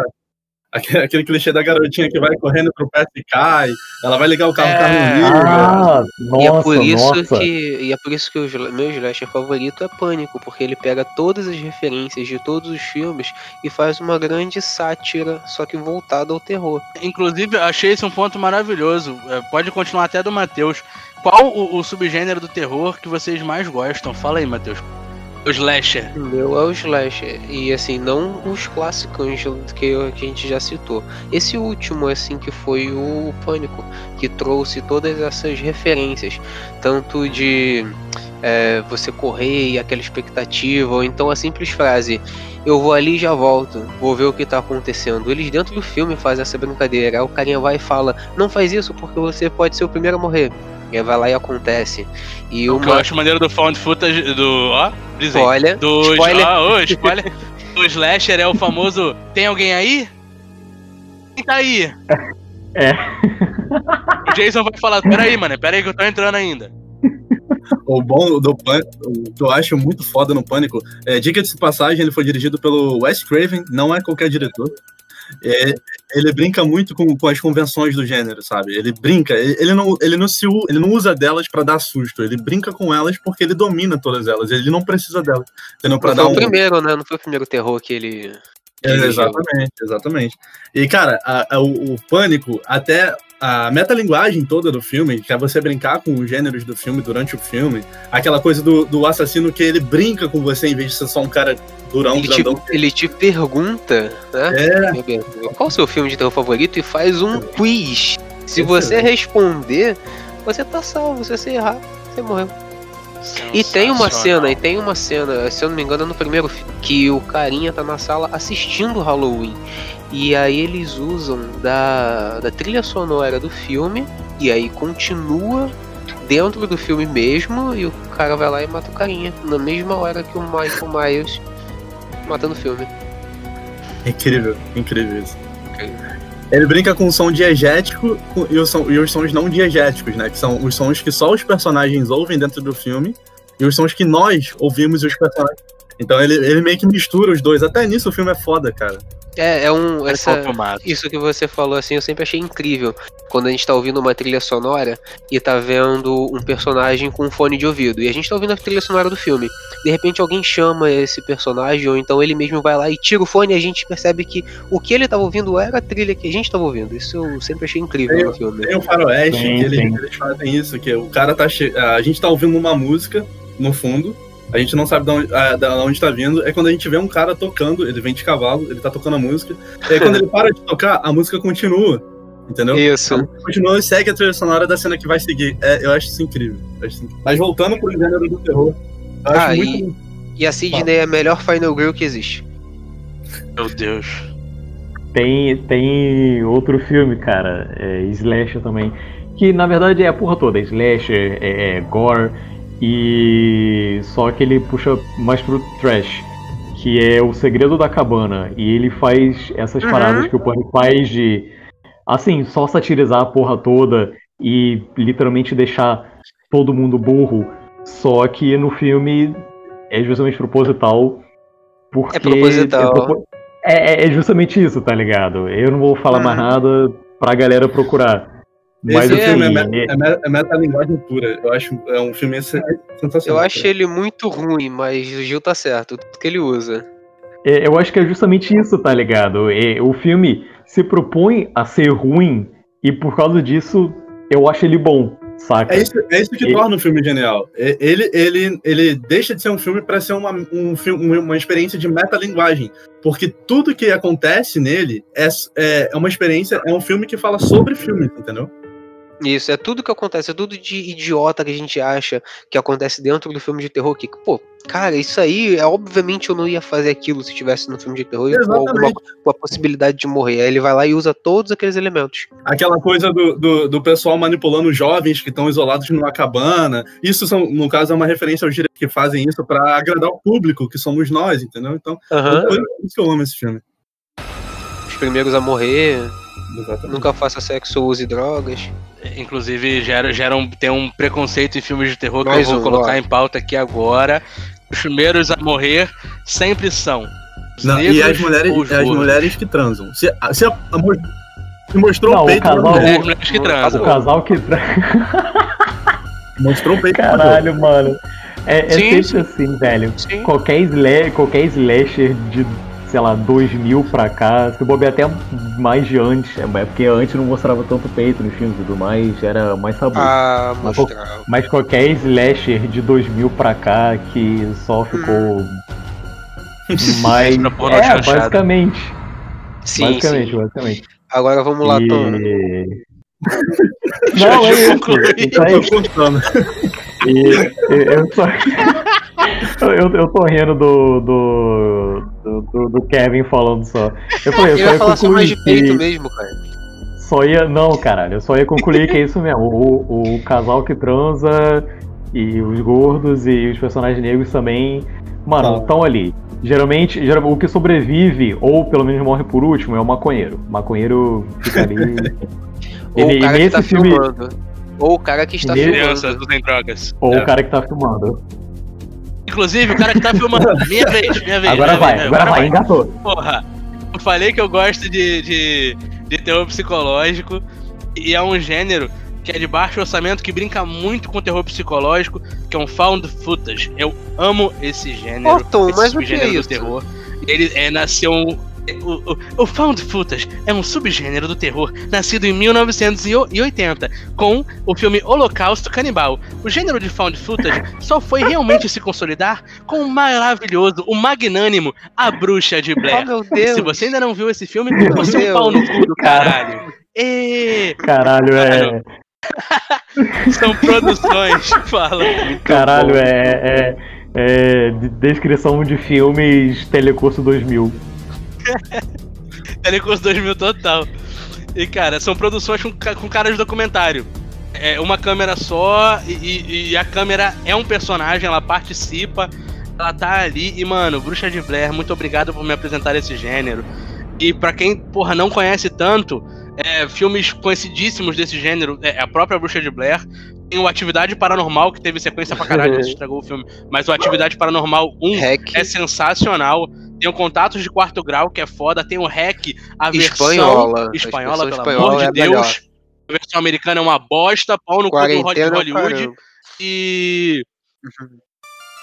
Aquele, aquele clichê da garotinha que vai correndo pro pé e cai, ela vai ligar o carro, o carro É. não liga. Ah, e é por isso nossa. que e é por isso que o meu slasher favorito é Pânico, porque ele pega todas as referências de todos os filmes e faz uma grande sátira, só que voltada ao terror. Inclusive, achei esse um ponto maravilhoso. É, Pode continuar até do Matheus. Qual o, o subgênero do terror que vocês mais gostam? Fala aí, Matheus. O slasher. O meu é o slasher e assim não os clássicos que, a gente já citou. Esse último assim que foi o Pânico que trouxe todas essas referências, tanto de é, você correr e aquela expectativa, ou então a simples frase eu vou ali e já volto, vou ver o que tá acontecendo. Eles dentro do filme fazem essa brincadeira. Aí o carinha vai e fala: Não faz isso porque você pode ser o primeiro a morrer. E aí vai lá e acontece. E O que eu uma. acho maneiro do found footage do. Ó, dizem. Olha, Do. spoiler. Ah, ô, spoiler. o slasher é o famoso. Tem alguém aí? Quem tá aí? É. O Jason vai falar: Peraí, mano, peraí que eu tô entrando ainda. O bom do Pânico, o que eu acho muito foda no Pânico, é, dica de passagem, ele foi dirigido pelo Wes Craven, não é qualquer diretor. É, ele brinca muito com, com as convenções do gênero, sabe? Ele brinca, ele, ele não, ele, não se, ele não usa delas pra dar susto, ele brinca com elas porque ele domina todas elas, ele não precisa delas. Entendeu? Pra Não dar foi o um, primeiro, né? Não foi o primeiro terror que ele. É, exatamente, exatamente. E, cara, a- a- o, o pânico, até a metalinguagem toda do filme, que é você brincar com os gêneros do filme durante o filme, aquela coisa do, do assassino que ele brinca com você em vez de ser só um cara durão, Ele te, grandão. ele te pergunta, né? É, Qual o seu filme de terror favorito? E faz um quiz. Se você responder, você tá salvo. Se você errar, você morreu. E tem uma cena, e tem uma cena, se eu não me engano, é no primeiro filme, que o carinha tá na sala assistindo Halloween. E aí eles usam da, da trilha sonora do filme, e aí continua dentro do filme mesmo, e o cara vai lá e mata o carinha, na mesma hora que o Michael Myers mata no filme. incrível, incrível isso. Incrível. Ele brinca com o som diegético e os, som- e os sons não diegéticos, né? Que são os sons que só os personagens ouvem dentro do filme e os sons que nós ouvimos e os personagens. Então ele, ele meio que mistura os dois. Até nisso o filme é foda, cara. É, é um. Essa, Essa... Isso que você falou assim, eu sempre achei incrível. Quando a gente tá ouvindo uma trilha sonora e tá vendo um personagem com um fone de ouvido. E a gente tá ouvindo a trilha sonora do filme. De repente alguém chama esse personagem, ou então ele mesmo vai lá e tira o fone e a gente percebe que o que ele tava ouvindo era a trilha que a gente tava ouvindo. Isso eu sempre achei incrível no filme. Tem o Faroeste, Sim, que eles, eles fazem isso, que o cara tá che... A gente tá ouvindo uma música no fundo, a gente não sabe de onde, ah, da onde tá vindo, é quando a gente vê um cara tocando, ele vem de cavalo, ele tá tocando a música, e aí quando ele para de tocar, a música continua. Entendeu? Isso. A música continua e segue a trilha sonora da cena que vai seguir. É, eu acho isso incrível. acho isso incrível. Mas voltando pro gênero do terror, eu acho Ah, muito. E a Sidney é a melhor Final Girl que existe. Meu Deus. Tem, tem outro filme, cara, é, Slasher também, que na verdade é a porra toda, Slasher, é, é Gore, e só que ele puxa mais pro trash, que é O Segredo da Cabana, e ele faz essas Uhum. paradas que o Pânico faz de, assim, só satirizar a porra toda e literalmente deixar todo mundo burro, só que no filme é justamente proposital, porque... É proposital. propo- é, é justamente isso, tá ligado? Eu não vou falar mais Uhum. nada pra galera procurar. Mas Esse assim, filme é, é- é, me- é metalinguagem pura. Eu acho é um filme sensacional. Eu acho ele muito ruim, mas o Gil tá certo. Tudo que ele usa. é, eu acho que é justamente isso, tá ligado? É, o filme se propõe a ser ruim e por causa disso eu acho ele bom, saca? É isso, é isso que Ele- torna o filme genial. Ele, ele, ele deixa de ser um filme para ser uma, um uma experiência de metalinguagem. Porque tudo que acontece nele é, é, é uma experiência, é um filme que fala sobre filme, entendeu? Isso, é tudo que acontece, é tudo de idiota que a gente acha que acontece dentro do filme de terror. Que, pô, cara, isso aí, é, obviamente eu não ia fazer aquilo se estivesse no filme de terror com alguma com a possibilidade de morrer. Aí ele vai lá e usa todos aqueles elementos. Aquela coisa do, do, do pessoal manipulando jovens que estão isolados numa cabana. Isso, são, no caso, é uma referência aos direitos que fazem isso para agradar o público, que somos nós, entendeu? Então, por isso que eu amo esse filme. Os primeiros a morrer, Exatamente. nunca faça sexo ou use drogas. Inclusive, gera, gera um, tem um preconceito em filmes de terror que Mais eu vou um, colocar ó. em pauta aqui agora. Os primeiros a morrer sempre são Não, e as mulheres, e as mulheres que transam. Se, se, a- a mostrou Não, o o peito, casal- mulher, É, as mulheres que O transam. casal que. mostrou o peito. Caralho, mano. É, é Sim, sempre assim, velho. Sim. Qualquer, sla qualquer slasher de, sei lá, 2000 pra cá, se bobear até mais de antes, é porque antes não mostrava tanto peito nos filmes e tudo mais, era mais sabor. Ah, Mas mostrava. Mas qualquer slasher de 2000 pra cá que só ficou mais. Pra pornô É, basicamente. Sim, basicamente, sim. basicamente. Agora vamos lá, Tom. E... Não, é isso. Eu tô contando. E, e- eu só. eu, eu tô rindo do, do, do, do- do Kevin falando só. Eu falei, eu só vai ia falar só mais de peito mesmo, cara. só ia. Não, caralho, eu só ia concluir que é isso mesmo. O, o casal que transa e os gordos e os personagens negros também, mano, estão ali. Geralmente, geralmente, o que sobrevive, ou pelo menos morre por último, é o maconheiro. O maconheiro fica ali. Ou Ele- o cara que tá filme. filmando. Ou o cara que está Nesse- filmando. drogas. Ou É. o cara que tá filmando. Inclusive, o cara que tá filmando. Minha vez, minha vez. Agora minha vai, vez, agora vai, engatou. Porra, eu falei que eu gosto de, de, de terror psicológico e é um gênero que é de baixo orçamento que brinca muito com terror psicológico, que é um found footage. Eu amo esse gênero. Ô, Tom, esse mas o que é isso? terror. Ele é, nasceu um. O, o, o found footage é um subgênero do terror nascido em 1980 com o filme Holocausto Canibal. O gênero de found footage só foi realmente se consolidar com o maravilhoso, o magnânimo A Bruxa de Oh, Blair. meu Deus. Se você ainda não viu esse filme, Meu você é um pau no cu do caralho. E Caralho, é. são produções, fala. Caralho, é. é, é de- descrição de filmes Telecurso 2000. Telecurso 2000 total. E, cara, são produções com, com cara de documentário. É uma câmera só e, e- a câmera é um personagem, ela participa, ela tá ali. E, mano, Bruxa de Blair, muito obrigado por me apresentar esse gênero. E pra quem, porra, não conhece tanto, é, filmes conhecidíssimos desse gênero, é a própria Bruxa de Blair. Tem o Atividade Paranormal, que teve sequência pra caralho, isso estragou o filme. Mas o Atividade Paranormal 1 Hack é sensacional. Tem o Contatos de Quarto Grau, que é foda. Tem o REC, a versão espanhola. espanhola, pelo versão amor de espanhola é Deus. melhor. A versão americana é uma bosta, pau no cu do Hollywood. caramba. E. Uhum.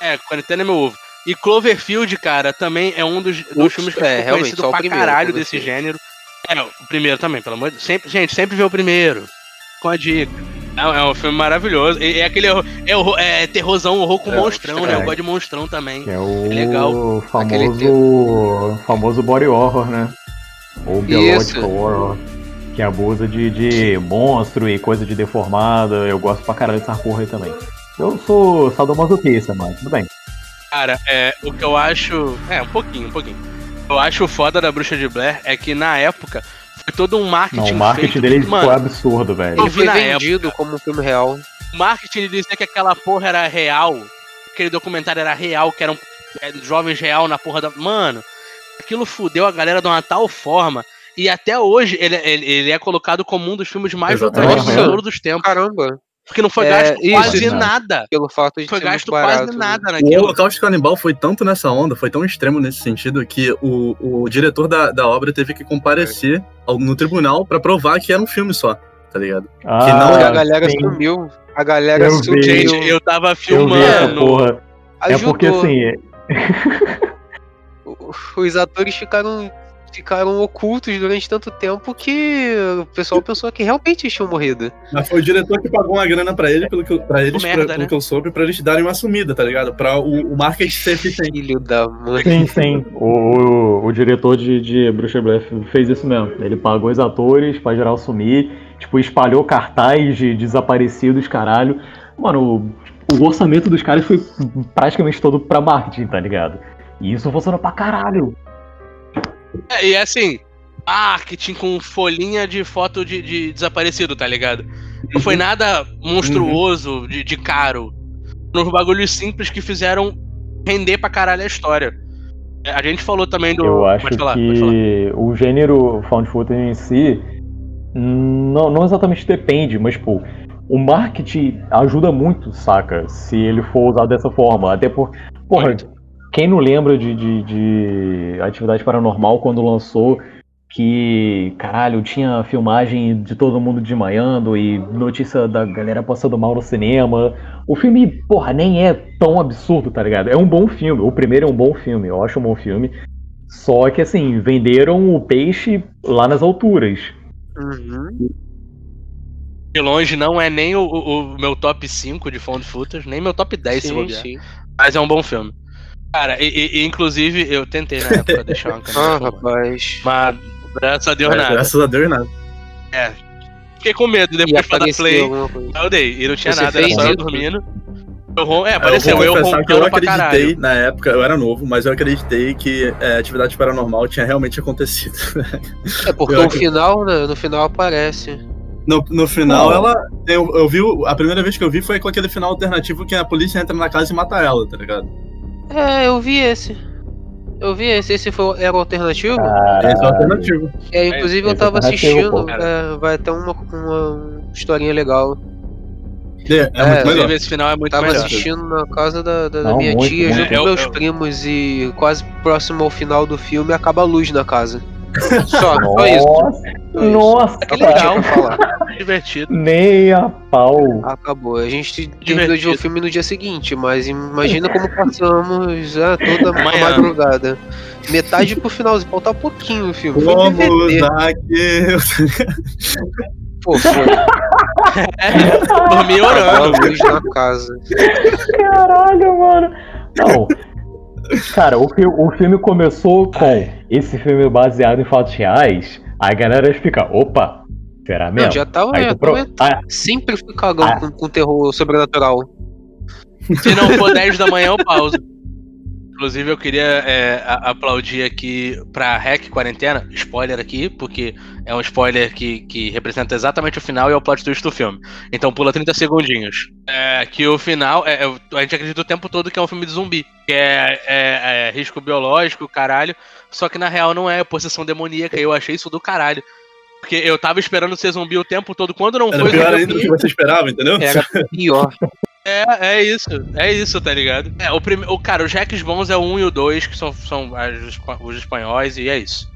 É, quarentena é meu ovo. E Cloverfield, cara, também é um dos, dos Ups, filmes que é, conhecido pra primeiro, caralho desse gênero. É, o primeiro também, pelo amor de Deus. Sempre, gente, sempre vê o primeiro. Com a dica. É, é um filme maravilhoso. E, é aquele é, horror- é terrorzão, horror com É, monstrão, né? Eu é. gosto de monstrão também. Que é o Legal. Aquele famoso, famoso body horror, né? Ou Isso. biological horror. Que abusa de, de monstro e coisa de deformada. Eu gosto pra caralho dessa porra aí também. Eu sou sadomasoquista, mas tudo bem. Cara, é, o que eu acho. É, um pouquinho, um pouquinho. Eu acho foda da Bruxa de Blair é que na época foi todo um marketing. Não, o marketing feito, dele mano, foi absurdo, velho. Eu Ele vi foi vendido como um filme real. O marketing dizia que aquela porra era real. Aquele documentário era real, que eram é, jovens real na porra da. Mano, aquilo fudeu a galera de uma tal forma. E até hoje ele, ele, ele é colocado como um dos filmes mais lucrativos de todos dos tempos. Caramba. Porque não foi É, gasto isso, quase nada. Pelo fato de Foi gasto quase né? nada O naquilo. Holocausto Canibal foi tanto nessa onda, foi tão extremo nesse sentido, que o, o diretor da, da obra teve que comparecer ao- no tribunal pra provar que era um filme só, tá ligado? Ah, Que não, a galera sim. sumiu. A galera Eu sumiu. Gente, eu tava Eu filmando. porra. É porque assim, Os atores ficaram, ficaram ocultos durante tanto tempo que o pessoal pensou que realmente eles tinham morrido. Mas foi o diretor que pagou uma grana pra, ele, pelo que, pra eles, Merda, pra- pelo né? que eu soube, pra eles darem uma sumida, tá ligado? Pra o, o marketing ser eficiente. Filho da mãe. Sim, sim. O, o, o diretor de, de Bruxa Blair fez isso mesmo. Ele pagou os atores pra geral sumir, tipo, espalhou cartaz de desaparecidos, caralho. Mano, o, o orçamento dos caras foi praticamente todo pra marketing, tá ligado? E isso funcionou pra caralho. É, e é assim, marketing com folhinha de foto de, de desaparecido, tá ligado? Não foi nada monstruoso, de, de caro. Nos bagulhos simples que fizeram render pra caralho a história. É, A gente falou também do. Eu acho falar. que o gênero found footage em si não, não exatamente depende, mas pô, o marketing ajuda muito, saca? Se ele for usado dessa forma. Até por. Porra, Muito. Quem não lembra de, de, de Atividade Paranormal quando lançou que, caralho, tinha filmagem de todo mundo desmaiando e notícia da galera passando mal no cinema. O filme, porra, nem é tão absurdo, tá ligado? É um bom filme. O primeiro é um bom filme, eu acho um bom filme. Só que, assim, venderam o peixe lá nas alturas. Uhum. De longe não é nem o, o- o meu top 5 de Found Footage, nem meu top 10 se Sim, bobear. sim. Mas é um bom filme. Cara, e, e- inclusive eu tentei na época deixar uma Ah, câmera. rapaz. mas graças a Deus É, nada. graças a Deus, nada. Fiquei com medo depois pra dar play. Eu dei, e não tinha Você nada, era só eu isso? dormindo. Eu, é, Eu apareceu, vou eu, confessar que eu acreditei na época, eu era novo, mas eu acreditei que é, atividade paranormal tinha realmente acontecido. É porque Eu no acredito. final, né, no final aparece. No, no final, Não. ela. Eu, eu vi. A primeira vez que eu vi foi com aquele final alternativo que a polícia entra na casa e mata ela, tá ligado? É, eu vi esse. Eu vi esse. Esse foi, era o alternativo? Esse é o alternativo. É, inclusive eu esse tava assistindo. é, vai ter uma, uma historinha legal. É, é, É, muito Inclusive, melhor. esse final é muito Tava melhor. assistindo na casa da, da- da Não, minha muito, tia, muito. junto Eu- com meus eu- primos e quase próximo ao final do filme acaba a luz na casa. Só, só isso. Nossa, Só isso. nossa, É que legal. Divertido. nem a pau. Acabou. A gente terminou de ver o filme no dia seguinte, mas imagina como passamos ah, toda Amanhã. madrugada. Metade pro finalzinho, falta pouquinho o filme. Vamos aqui. Pô, foi. Dormi orando. na casa. Caralho, mano. Não. Cara, o, fi- o filme começou com esse filme é baseado em fatos reais. Aí a galera fica, opa, será mesmo? Não, já tava. Aí já tu pro- Ah, Sempre fui cagão Ah. com, com terror sobrenatural. Se não for 10 da manhã, eu pauso. Inclusive, eu queria é, aplaudir aqui pra Hack Quarentena, spoiler aqui, porque é um spoiler que, que representa exatamente o final e é o plot twist do filme. Então pula 30 segundinhos. É, que o final, é, é, a gente acredita o tempo todo que é um filme de zumbi. Que é, é- é risco biológico, caralho. Só que na real não é, é possessão demoníaca. Eu achei isso do caralho. Porque eu tava esperando ser zumbi o tempo todo. Quando não Era foi pior zumbi, ainda do que você esperava, entendeu? Era pior. é, é isso, é isso, tá ligado? É, o, prime... o cara, os hacks bons é o 1 e o 2, que são, são as- os, espa- os espanhóis, e é isso.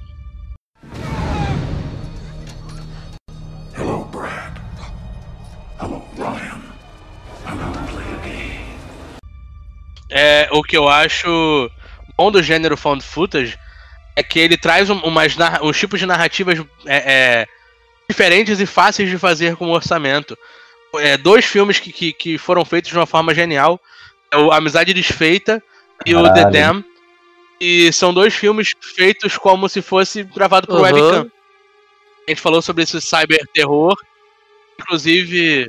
Hello, Brad. Hello, Ryan. I'm gonna play a game. É, o que eu acho bom do gênero found footage é que ele traz um- umas uns tipos de narrativas é, é, diferentes e fáceis de fazer com o orçamento. É, dois filmes que, que, que foram feitos de uma forma genial, é o Amizade Desfeita e o The Caralho. Dam. E são dois filmes feitos como se fosse gravado por Aham. webcam. A gente falou sobre esse cyber terror. Inclusive,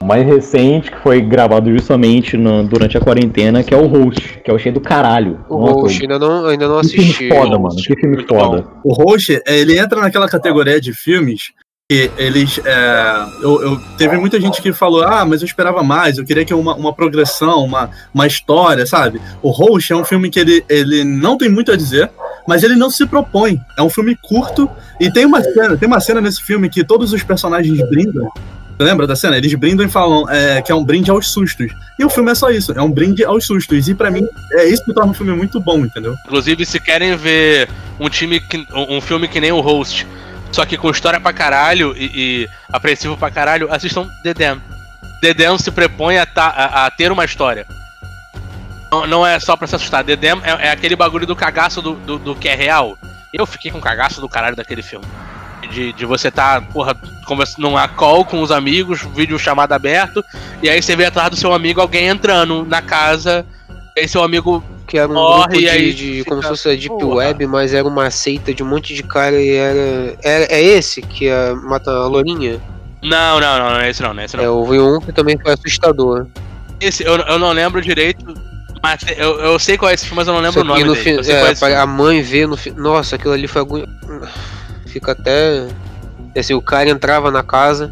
o mais recente, que foi gravado justamente no- durante a quarentena, que é o Host, que eu achei do caralho. O Nossa, Ghost, ainda não, ainda não que filme assisti. foda, mano. Que filme Muito foda. O Roche, ele entra naquela categoria de filmes eles. É, eu, eu- teve muita gente que falou: ah, mas eu esperava mais, eu queria que uma, uma progressão, uma, uma história, sabe? O Roche é um filme que ele, ele não tem muito a dizer, mas ele não se propõe. É um filme curto e tem uma cena, tem uma cena nesse filme que todos os personagens brindam. Lembra da cena? Eles brindam e falam é, que é um brinde aos sustos. E o filme é só isso, é um brinde aos sustos. E pra mim, é isso que torna o filme muito bom, entendeu? Inclusive, se querem ver um time que, um filme que nem o Host, só que com história pra caralho e, e apreensivo pra caralho, assistam The Dam. Se propõe a, ta- a- a ter uma história. Não, não é só pra se assustar. The é, é aquele bagulho do cagaço do, do, do que é real. Eu fiquei com cagaço do caralho daquele filme. De, de você tá, porra, conversando numa call com os amigos, vídeo chamado aberto, e aí você vê atrás do seu amigo alguém entrando na casa, e aí seu amigo Que era um Morre grupo aí de, de como se fosse a Deep Porra. Web, mas era uma seita de um monte de cara e era. era é esse que é, mata a Lourinha? Não, não, não, não é esse não, não é esse não. É, houve um que também foi assustador. Esse, eu, eu não lembro direito, mas eu, eu sei qual é esse filme, mas eu não lembro o nome no dele. sei é, é esse filme. a mãe vê no fim. Nossa, aquilo ali foi agu... Fica até. Assim, o cara entrava na casa,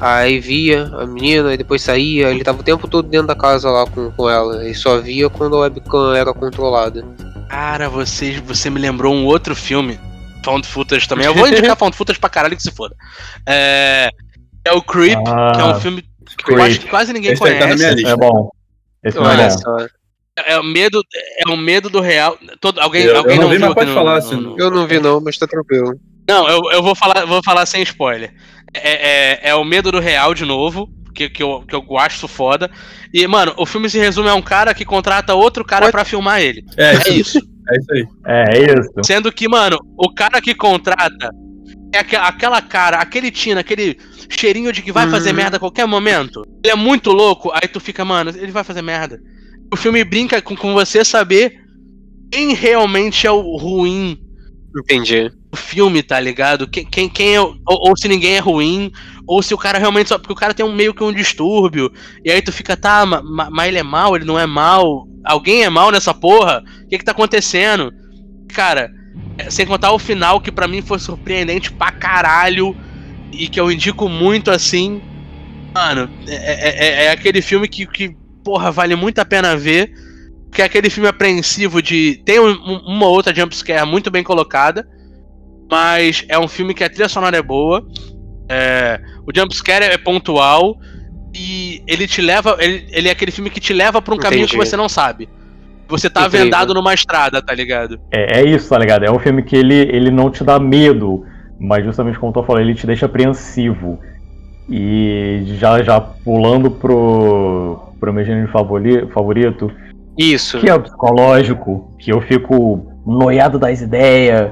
aí via a menina, e depois saía, ele tava o tempo todo dentro da casa lá com, com ela. E só via quando a webcam era controlada. Cara, você, você me lembrou um outro filme, Found Footage também. Eu vou indicar Found Footage pra caralho que se foda. É, é o Creep, Ah, que é um filme que eu acho que quase ninguém Esse tá na conhece. lista. é bom. Esse não é bom. só. É o medo, é o medo do real. Todo, alguém, Eu- eu alguém não não, vi, viu mas pode aqui falar, no, assim, Eu não vi não, mas tá tranquilo. Não, eu, eu vou falar, vou falar sem spoiler. É, é, é o medo do real de novo, que, que, eu, que eu acho foda. E, mano, o filme se resume a um cara que contrata outro cara pra filmar ele. É, É isso. é isso aí. É, é isso. Sendo que, mano, o cara que contrata é aque- aquela cara, aquele tina, aquele cheirinho de que vai fazer Uhum. merda a qualquer momento. Ele é muito louco, aí tu fica, mano, ele vai fazer merda. O filme brinca com, com você saber quem realmente é o ruim Entendi. do filme, tá ligado? Quem, quem, quem é. o- Ou, ou se ninguém é ruim, ou se o cara realmente só. Porque o cara tem um meio que um distúrbio. E aí tu fica, tá, ma- ma- mas ele é mal, ele não é mal. Alguém é mal nessa porra? O que que tá acontecendo? Cara, é, sem contar o final, que pra mim foi surpreendente pra caralho. E que eu indico muito assim. Mano, é, é- é- é aquele filme que, que, porra, vale muito a pena ver. Que é aquele filme apreensivo de. Tem um- um- uma outra jumpscare muito bem colocada. Mas é um filme que a trilha sonora é boa. É, o jumpscare é pontual. E ele te leva. Ele, ele é aquele filme que te leva pra um caminho que Entendi. você não sabe. Você tá Incrível. vendado numa estrada, tá ligado? É, é isso, tá ligado? É um filme que ele, ele não te dá medo, mas justamente como eu tô falando, ele te deixa apreensivo. E já, já pulando pro, pro meu gênero favori- favorito, Isso. que é o psicológico, que eu fico noiado das ideias.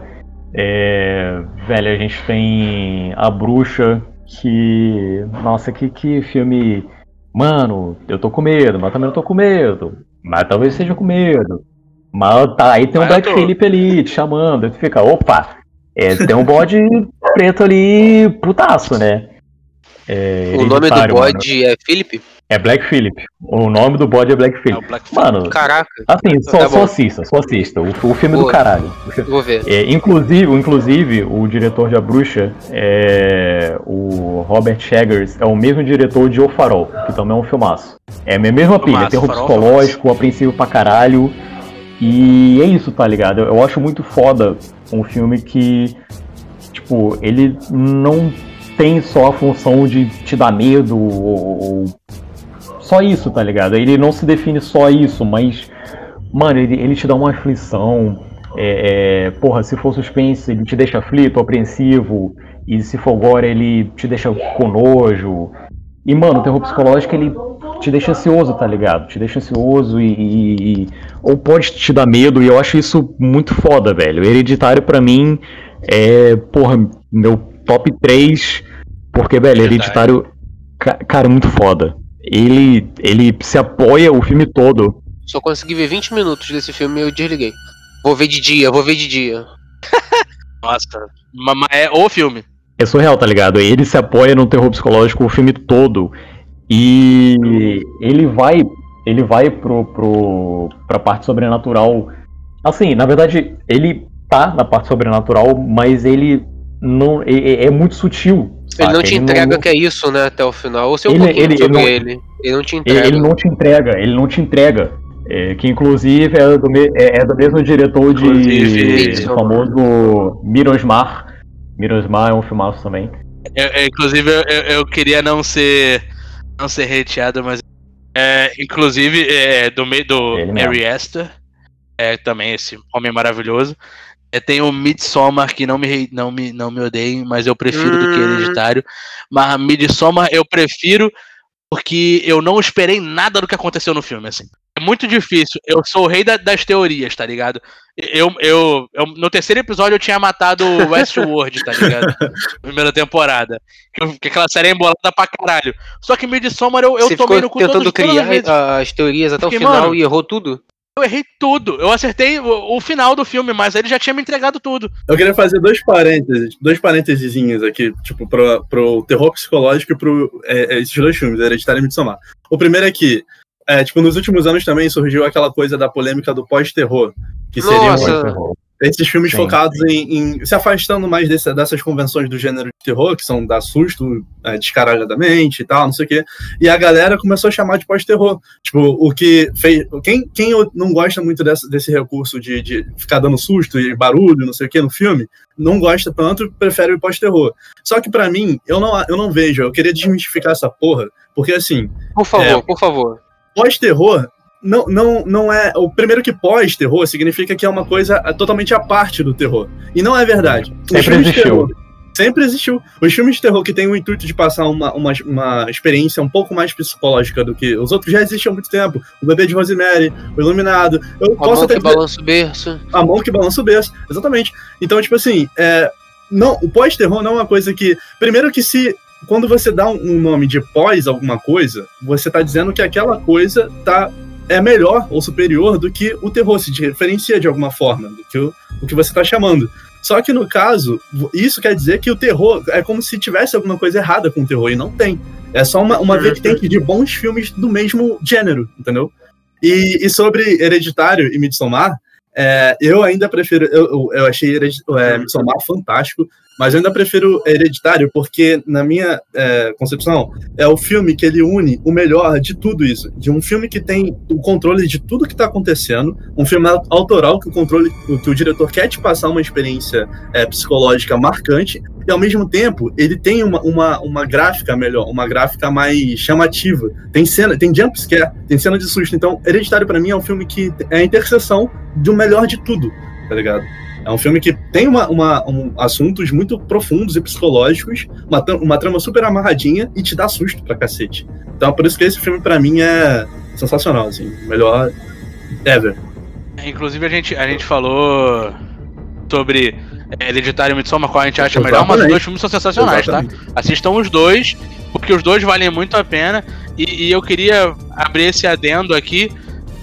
É, velho, a gente tem a bruxa, que. Nossa, que, que filme. Mano, eu tô com medo, mas também não tô com medo. Mas talvez seja com medo. Mas tá, aí tem um Black tô. Phillip ali te chamando, aí tu fica, opa, é, tem um bode preto ali, putaço, né? É, O nome do hereditário, mano. bode é Felipe? É Black Phillip. O nome do bode é Black É. Black Phillip. Mano, Caraca, assim, só, Tá só assista, só assista. O, o filme Boa. do caralho. Vou ver. é, inclusive, inclusive, o diretor de A Bruxa, é, o Robert Eggers, é o mesmo diretor de O Farol, que também é um filmaço. É a mesma pilha, terror Farol, psicológico, apreensivo pra caralho. E é isso, tá ligado? Eu, eu acho muito foda um filme que, tipo, ele não tem só a função de te dar medo ou, ou- só isso, tá ligado? Ele não se define só isso, mas, mano, ele, ele te dá uma aflição. É, é, porra, se for suspense, ele te deixa aflito, apreensivo. E se for gore, ele te deixa com nojo. E, mano, o terror psicológico, ele te deixa ansioso, tá ligado? Te deixa ansioso e, e- e- Ou pode te dar medo, e eu acho isso muito foda, velho. Hereditário, pra mim, é, porra, meu top 3. Porque, velho, Hereditário. Hereditário, ca- cara, muito foda. Ele, ele se apoia o filme todo Só consegui ver 20 minutos desse filme e eu desliguei. Vou ver de dia, vou ver de dia. Nossa. ma- ma- É o filme. É surreal, tá ligado? Ele se apoia no terror psicológico o filme todo. E ele vai. Ele vai pro, pro, pra parte sobrenatural. Assim, na verdade, ele tá na parte sobrenatural, mas ele não. É, é- é muito sutil. Ele não saca? te entrega que é isso, né, até o final. Ou um Ele- pouquinho ele- sobre ele não- ele. Ele não te Ele, entrega. ele não te entrega, ele não te entrega. É, que inclusive é do, me- é- é do mesmo diretor de o famoso Mirosmar. Mirosmar é um filmaço também. Eu- eu- inclusive, eu, eu- queria não ser. Não ser hateado, mas. É, inclusive, é, do meio do Ele. Ari Aster. É, também esse homem maravilhoso. É, tem o Midsommar, que não me, não me, não me odeiem, mas eu prefiro do que Hum. Hereditário. Mas Midsommar eu prefiro porque eu não esperei nada do que aconteceu no filme, assim. É muito difícil. Eu sou o rei da- das teorias, tá ligado? Eu, eu, eu- no terceiro episódio eu tinha matado o Westworld, tá ligado? Primeira temporada. Que, aquela série é embolada pra caralho. Só que Midsommar eu, eu Você tomei no cu tentando criar as teorias até o Fiquei, final mano, e errou tudo? Eu errei tudo. Eu acertei o, o final do filme, mas ele já tinha me entregado tudo. Eu queria fazer dois parênteses, dois parênteses aqui, tipo, pro, pro terror psicológico e pro é, é, esses dois filmes, Hereditário e Midsommar. O primeiro é que, é, tipo, nos últimos anos também surgiu aquela coisa da polêmica do pós-terror, que seriam Nossa. Esses filmes Sim. focados em, em- se afastando mais desse- dessas convenções do gênero de terror, que são dar susto é, descaralhadamente e tal, não sei o quê. E a galera começou a chamar de pós-terror. Tipo, o que fez. Quem, quem não gosta muito desse, desse recurso de, de ficar dando susto e barulho, não sei o quê, no filme, não gosta tanto, prefere o pós-terror. Só que pra mim, eu não, eu não vejo, eu queria desmistificar essa porra, porque assim, Por favor, É. por favor. pós-terror não, não, não é. O primeiro que pós-terror significa que é uma coisa totalmente à parte do terror. E não é verdade. Sempre existiu. terror- Sempre existiu. Os filmes de terror que têm o intuito de passar uma, uma, uma experiência um pouco mais psicológica do que os outros já existiam há muito tempo. O Bebê de Rosemary, O Iluminado. Eu A posso mão até que dizer- balança o berço. a mão que balança o berço. Exatamente. Então, tipo assim, é, não, o pós-terror não é uma coisa que. Primeiro que se. Quando você dá um, um nome de pós alguma coisa, você tá dizendo que aquela coisa tá. É melhor ou superior do que o terror, se diferencia de alguma forma do que o, o que você tá chamando. Só que no caso, isso quer dizer que o terror é como se tivesse alguma coisa errada com o terror, e não tem. É só uma, uma vertente de bons filmes do mesmo gênero, entendeu? E, e sobre Hereditário e Midsommar, é, eu ainda prefiro. Eu, eu, achei é, Midsommar fantástico, mas eu ainda prefiro Hereditário porque, na minha é, concepção, é o filme que ele une o melhor de tudo isso. De um filme que tem o controle de tudo que está acontecendo, um filme au- autoral que o controle, que o diretor quer te passar uma experiência é, psicológica marcante, e ao mesmo tempo ele tem uma, uma, uma gráfica melhor, uma gráfica mais chamativa. Tem cena, tem jump scare, tem cena de susto. Então, Hereditário pra mim é um filme que é a interseção do melhor de tudo, tá ligado? É um filme que tem uma, uma- um- assuntos muito profundos e psicológicos, uma, uma trama super amarradinha e te dá susto pra cacete. Então, por isso que esse filme pra mim é sensacional, assim, melhor ever. Inclusive a gente, a gente falou sobre é, Hereditário e Midsommar, qual a gente acha melhor, mas os Exatamente. dois filmes são sensacionais, tá? Exatamente. Assistam os dois, porque os dois valem muito a pena. E, e eu queria abrir esse adendo aqui,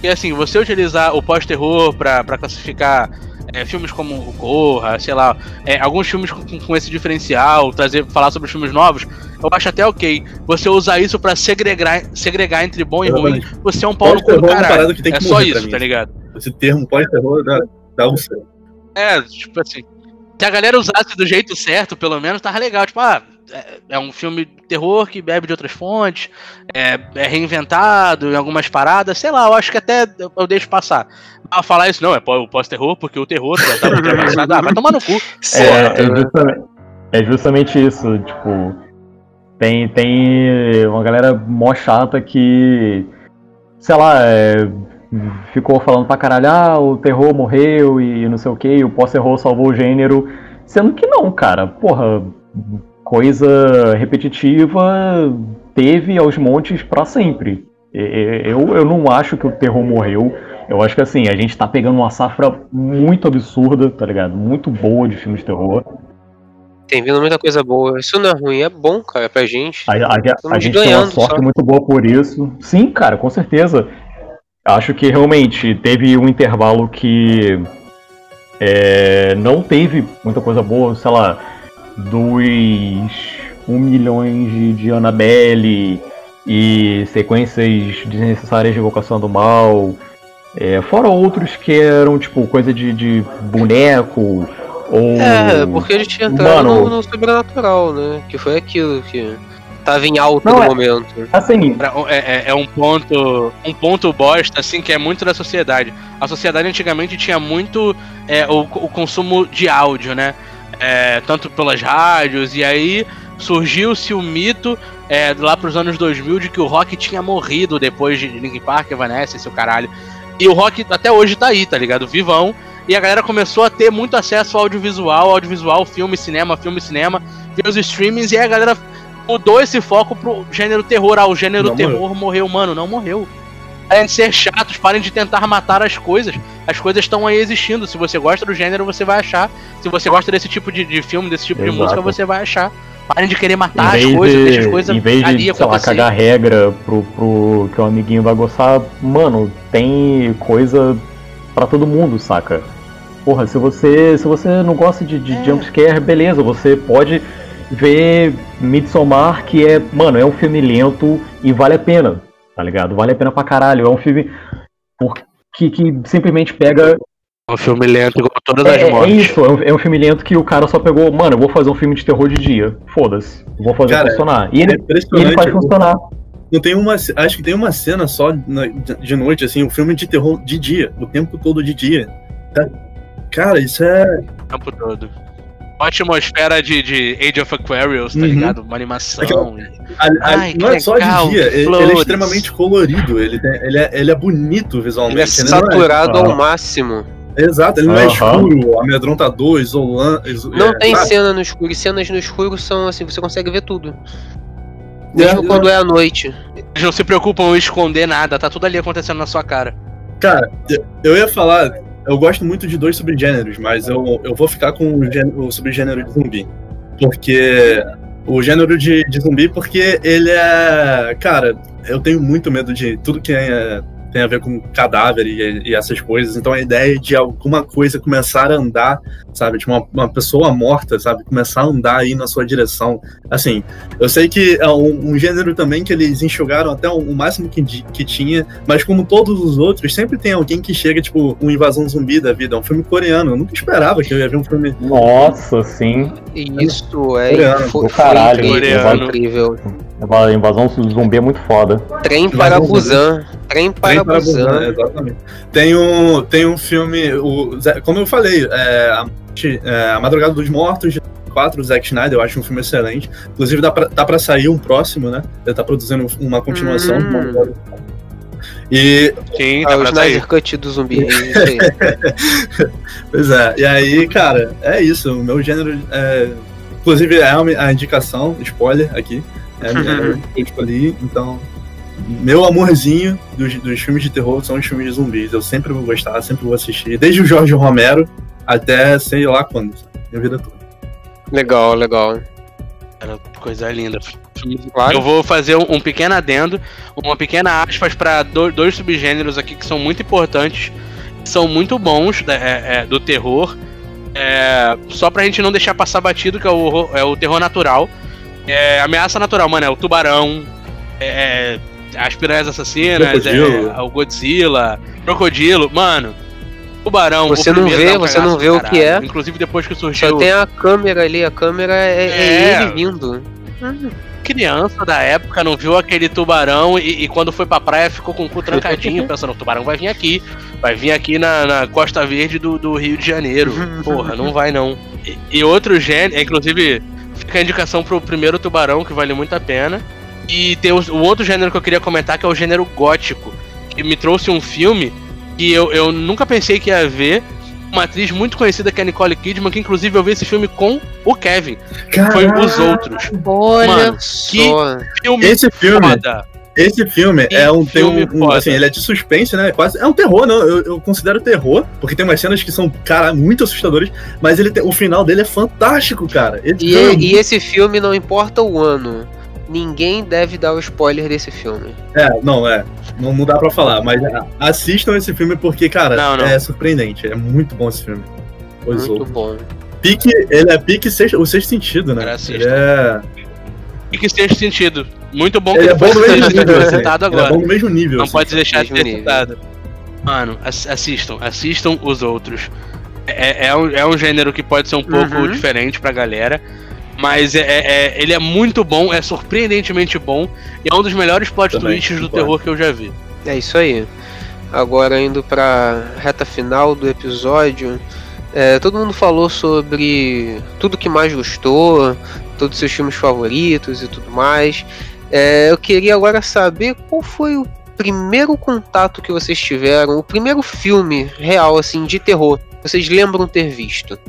que assim, você utilizar o pós-terror pra classificar é, filmes como o Corra, sei lá, é, alguns filmes com, com esse diferencial, trazer, falar sobre os filmes novos, eu acho até ok. Você usar isso pra segregar, segregar entre bom e ruim, você é um pau no cu do Pós-terror é caralho. que tem É só isso, tá ligado? Esse termo pós-terror dá, dá um certo. É, tipo assim. Se a galera usasse do jeito certo, pelo menos, tava legal. Tipo, ah, é, é um filme de terror que bebe de outras fontes, é, é reinventado em algumas paradas, sei lá, eu acho que até eu, deixo passar. Mas falar isso não, é pós-terror, porque o terror já tava ultrapassado. Ah, vai tomar no cu. É, é, justamente, é justamente isso, tipo, tem, tem uma galera mó chata que, sei lá, é, ficou falando pra caralho, ah, o terror morreu e não sei o que, o pós-terror salvou o gênero, sendo que não, cara, porra, coisa repetitiva teve aos montes pra sempre. Eu, eu não acho que o terror morreu, eu acho que assim, a gente tá pegando uma safra muito absurda, tá ligado? Muito boa de filmes de terror. Tem vindo muita coisa boa. Isso não é ruim, é bom, cara, pra gente. A, a- a gente tem uma sorte só. muito boa por isso. Sim, cara, com certeza. Acho que realmente teve um intervalo que é, não teve muita coisa boa, sei lá, dos 1 milhões de, de Annabelle e sequências desnecessárias de Evocação do Mal. é, fora outros que eram, tipo, coisa de, de boneco ou. É, porque a gente entrou Mano. no, no sobrenatural, né? Que foi aquilo que tava em alta Não, no é- momento. Assim, Pra- É, é- é um ponto um ponto bosta, assim, que é muito da sociedade. A sociedade antigamente tinha muito é, o, o consumo de áudio, né? É, tanto pelas rádios, e aí surgiu-se o mito é, lá pros anos 2000 de que o rock tinha morrido depois de Linkin Park, Evanescence, o caralho. E o rock até hoje tá aí, tá ligado? Vivão. E a galera começou a ter muito acesso ao audiovisual, audiovisual, filme, cinema, filme, cinema, ver os streamings, e aí a galera mudou esse foco pro gênero terror. Ah, o gênero Não terror morreu. mano, não morreu. Parem de ser chatos, parem de tentar matar as coisas. As coisas estão aí existindo. Se você gosta do gênero, você vai achar. Se você gosta desse tipo de, de filme, desse tipo de Exato. música, você vai achar. Parem de querer Em matar as coisas, deixa as de, coisas em vez ali de, sei lá, cagar regra pro, pro que o amiguinho vai gostar, mano, tem coisa pra todo mundo, saca? Porra, se você, se você não gosta de, de É. jumpscare, beleza, você pode ver Midsommar, que é, mano, é um filme lento e vale a pena, tá ligado? Vale a pena pra caralho. É um filme por- que, que simplesmente pega Um filme lento igual todas é, as é mortes. isso, é um, é um filme lento que o cara só pegou, mano, eu vou fazer um filme de terror de dia. Foda-se, vou fazer Cara, funcionar. E É ele, e ele faz funcionar. Não tem uma, acho que tem uma cena só de noite, assim, um filme de terror de dia, o tempo todo de dia. Tá? Cara, isso é. O tempo todo. Uma atmosfera de, de Age of Aquarius, tá Uhum. ligado? Uma animação. e- A- a- Ai, não é só legal, de dia, ele, ele é extremamente colorido, ele, tem- ele, é, ele é bonito visualmente. Ele é é- saturado Ah. ao máximo. Exato, ele não é escuro, amedrontador, isolante. Não é, tem sabe? cena no escuro. E cenas no escuro são assim, você consegue ver tudo. É, Mesmo quando é à noite. Eles não se preocupam em esconder nada, tá tudo ali acontecendo na sua cara. Cara, eu ia falar, eu gosto muito de dois subgêneros, mas eu, eu vou ficar com o, gênero, o subgênero de zumbi. Porque. O gênero de, de zumbi, porque ele é. Cara, eu tenho muito medo de tudo que é, tem a ver com cadáver e, e essas coisas. Então a ideia de alguma coisa começar a andar, sabe? Tipo, uma, uma pessoa morta, sabe? Começar a andar aí na sua direção. Assim, eu sei que é um, um gênero também que eles enxugaram até o, o máximo que, que tinha, mas como todos os outros, sempre tem alguém que chega, tipo, um invasão zumbi da vida. É um filme coreano. Eu nunca esperava que eu ia ver um filme. Nossa, sim. E isso é Coreano, foi, foi caralho, incrível, coreano. incrível. A invasão zumbi é muito foda. Trem Invasão para zumbi. Busan. Trem para Trem para Busan, Busan. exatamente. Tem um, tem um filme, o, como eu falei, é, a, é, a Madrugada dos Mortos, 4, Zack Snyder, eu acho um filme excelente. Inclusive, dá pra, tá pra sair um próximo, né? Ele tá produzindo uma continuação. Hum. E, Sim, Ah, tá o. Snyder Cut do zumbi. é pois é, e aí, cara, é isso. O meu gênero, é, inclusive, é a, a indicação, spoiler aqui. É a minha que eu escolhi, então. Meu amorzinho dos, dos filmes de terror são os filmes de zumbis. Eu sempre vou gostar, sempre vou assistir. Desde o Jorge Romero até sei lá quando. Minha vida toda. legal, legal. Cara, coisa linda. Claro. Eu vou fazer um, um pequeno adendo, uma pequena aspas para dois subgêneros aqui que são muito importantes, que são muito bons né, é, é, do terror. É, só pra gente não deixar passar batido, que é o, é o terror natural. É, ameaça natural, mano, é o tubarão, é, as piranhas assassinas, Crocodilo. é, o Godzilla, crocodilo, mano. Tubarão, Você não vê, você não vê o que é. Inclusive depois que surgiu. Só tem a câmera ali, a câmera é, é É. ele vindo. criança da época não viu aquele tubarão e, e quando foi pra praia ficou com o cu trancadinho, pensando, o tubarão vai vir aqui. Vai vir aqui na, na Costa Verde do, do Rio de Janeiro. Porra, não vai não. E, e outro gênero, inclusive, fica a indicação pro primeiro tubarão, que vale muito a pena. E tem o, o outro gênero que eu queria comentar, que é o gênero gótico. Que me trouxe um filme que eu, eu nunca pensei que ia ver. Uma atriz muito conhecida que é a Nicole Kidman, que inclusive eu vi esse filme com o Kevin. Foi Os Outros. Olha Mano, só. Filme Esse filme, foda. Esse filme Que é um, tem um, filme um- assim, ele é de suspense, né? Quase, é um terror, não, eu, eu considero terror, porque tem umas cenas que são, cara, muito assustadoras, mas ele tem- o final dele é fantástico, cara. Esse E, filme é e esse filme, não importa o ano, ninguém deve dar o spoiler desse filme. É, não, é. Não, não dá pra falar, mas a- assistam esse filme porque, cara, Não, não. é surpreendente. É muito bom esse filme. Os Muito bom. Pique, ele é pique sexto- o sexto sentido, né? Ele é, E que esteja sentido. Muito bom que ele é ele bom foi no mesmo nível. assim. citado Ele é agora. bom no mesmo nível. Não assim. pode deixar de ser nível. citado. Mano, ass- assistam, assistam os outros. É, é um, é um gênero que pode ser um pouco Uhum. diferente pra galera. Mas é, é- é- ele é muito bom, é surpreendentemente bom. E é um dos melhores plot Também, twists do terror que eu já vi. É isso aí. Agora indo pra reta final do episódio. É, todo mundo falou sobre tudo que mais gostou, todos os seus filmes favoritos e tudo mais. É, eu queria agora saber qual foi o primeiro contato que vocês tiveram, o primeiro filme real assim de terror. Vocês lembram ter visto?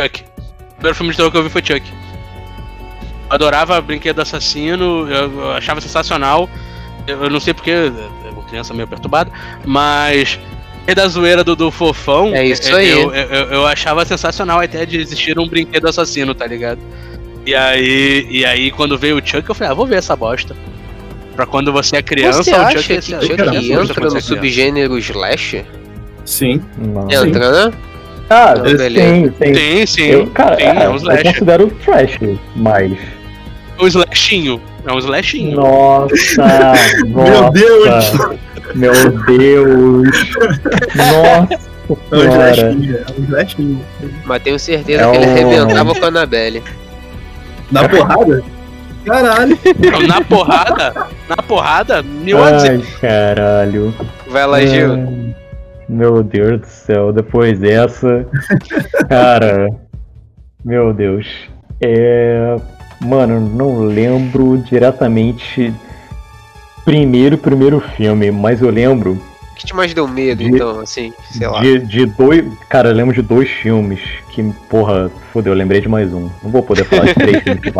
Chuck. O primeiro filme de terror que eu vi foi Chuck. Adorava Brinquedo Assassino, eu, achava sensacional. Eu, não sei porque, é uma criança meio perturbada, mas é da zoeira do, do fofão. É isso eu- aí. Eu, eu, eu achava sensacional a ideia de existir um brinquedo assassino, tá ligado? E aí, e aí quando veio o Chuck, eu falei, ah, vou ver essa bosta. Pra quando você é criança, Você o acha Chuck, que é- Chuck é assusta entra no é subgênero slasher? Sim. Não. Entra, né? Cara, Não, beleza. tem, tem. Tem, sim. Eu, cara, tem, é, é um eu slasher. considero trash, mas. Um slashinho. É um slashinho. Nossa! Meu nossa, Deus! Meu Deus! Nossa! É um slashinho, é um slashinho. Mas tenho certeza É que ele um- arrebentava com a Annabelle. Na porrada? Caralho. Na porrada, na porrada, mil. Ai, caralho. Vai lá, Gil. Ai, Meu Deus do céu, depois dessa. Cara. Meu Deus. É. Mano, não lembro diretamente primeiro, primeiro filme, mas eu lembro. O que te mais deu medo, de, então, assim, sei lá? De, de dois. Cara, eu lembro de dois filmes que, porra, fodeu, eu lembrei de mais um. Não vou poder falar de três filmes que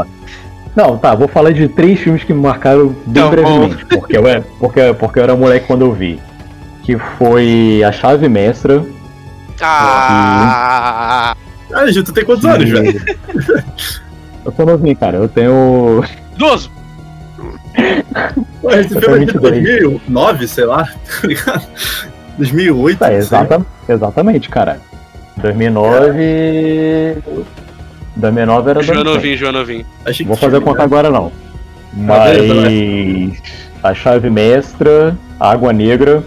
Não, tá, vou falar de três filmes que me marcaram bem tá brevemente, porque eu, era, porque, porque eu era moleque quando eu vi. Que foi A Chave Mestra. Ah! E... Tu tem quantos anos, velho? Eu sou novinho, cara, eu tenho. 12! Esse filme é de tenho 22. 2009, sei lá, tá ligado? 2008. Tá, não sei. exata, exatamente, cara. 2009. 2009 era João novinho, João novinho. Vou fazer a tinha, conta agora não. Beleza, Mas a chave mestra, a água negra,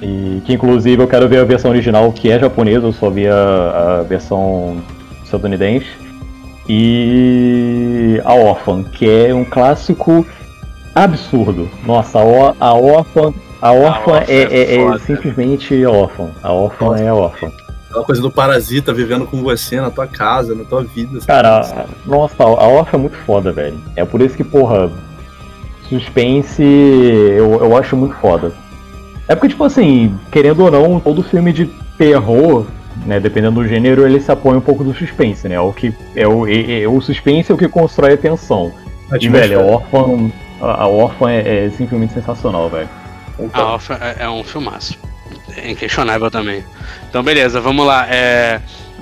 e que inclusive eu quero ver a versão original que é japonesa, eu só vi a, a versão estadunidense. E a Orphan, que é um clássico absurdo. Nossa, a, Or- a Orphan é, é é- é simplesmente Orphan. A Orphan é Orphan. Aquela coisa do parasita vivendo com você na tua casa, na tua vida. Cara, a- nossa, a Orphan é muito foda, velho. É por isso que, porra, suspense eu, eu acho muito foda. É porque, tipo assim, querendo ou não, todo filme de terror, né, dependendo do gênero, ele se apoia um pouco do suspense, né? É O que é o, é- é- o suspense é o que constrói a tensão. E, velho, a Orphan, a a Orphan é, é simplesmente sensacional, velho. A Orphan é, é um filmaço. É inquestionável também. Então, beleza, vamos lá. É...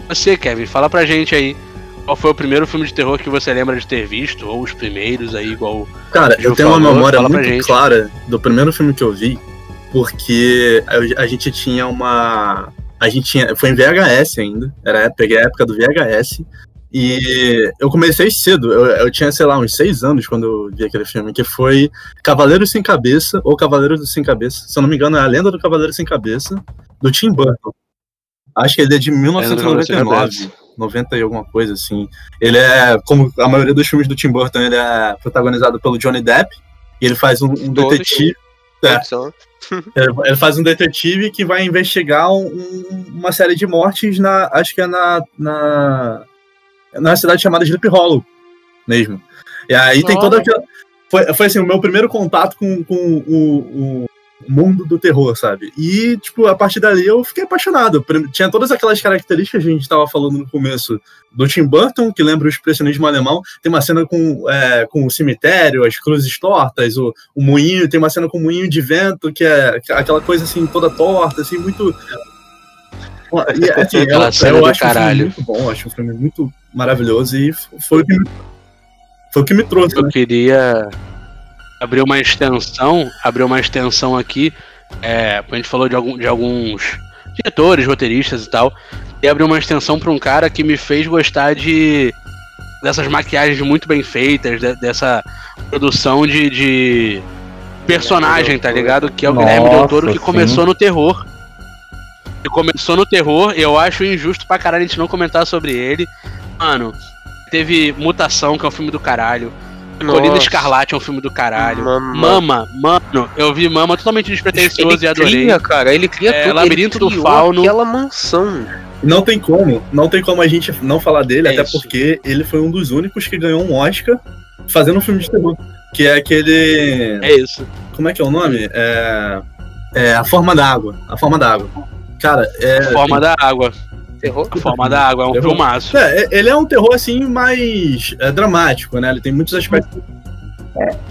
Você, Kevin, fala pra gente aí. Qual foi o primeiro filme de terror que você lembra de ter visto? Ou os primeiros aí, igual. Cara, eu tenho uma falou, memória fala pra muito clara do primeiro filme que eu vi, porque a, a gente tinha uma. A gente tinha. Foi em VHS ainda. Era, peguei a época do VHS. E eu comecei cedo, eu, eu tinha, sei lá, uns seis anos quando eu vi aquele filme, que foi Cavaleiros Sem Cabeça, ou Cavaleiros Sem Cabeça. Se eu não me engano, é a lenda do Cavaleiro Sem Cabeça, do Tim Burton. Acho que ele é de Lenda do Cavaleiro Sem 1999. 90 e alguma coisa assim. Ele é, como a maioria dos filmes do Tim Burton, ele é protagonizado pelo Johnny Depp. E ele faz um, um detetive. É. Ele faz um detetive que vai investigar um- uma série de mortes na. Acho que é na. na, na cidade chamada Sleep Hollow mesmo. E aí tem toda aquela. Foi, foi assim, o meu primeiro contato com, com o, o mundo do terror, sabe? E, tipo, a partir dali eu fiquei apaixonado. Tinha todas aquelas características que a gente estava falando no começo do Tim Burton, que lembra o expressionismo alemão. Tem uma cena com, é, com o cemitério, as cruzes tortas, o, o moinho, tem uma cena com o moinho de vento, que é aquela coisa assim, toda torta, assim, muito. E, assim, cena eu do acho um filme caralho. muito bom, acho um filme muito maravilhoso e foi o que me, foi o que me trouxe, Eu né? queria abrir uma extensão, abrir uma extensão aqui. É, a gente falou de, algum, de alguns diretores, roteiristas e tal. E abrir uma extensão pra um cara que me fez gostar de dessas maquiagens muito bem feitas, de- dessa produção de, de personagem, tá ligado? Que é o Guilherme Del Toro que Nossa, começou no terror. Que começou no terror, eu acho injusto pra caralho a gente não comentar sobre ele. Mano, teve Mutação, que é um filme do caralho. Colina Nossa. Escarlate é um filme do caralho. Mama. Mama, mano, eu vi Mama totalmente despretensioso Ele e adorei. cria, cara, ele cria É, tudo. Labirinto ele do Fauno. Aquela mansão. Não tem como, não tem como a gente não falar dele, É até isso. porque ele foi um dos únicos que ganhou um Oscar fazendo um filme de terror. Que é aquele. É isso. Como é que é o nome? É. É A Forma da Água. A Forma da Água. Cara, é. Forma da Água. Terror. A Forma da Água, é um Terror. filmaço. É, ele é um terror assim mais é, dramático, né? Ele tem muitos aspectos.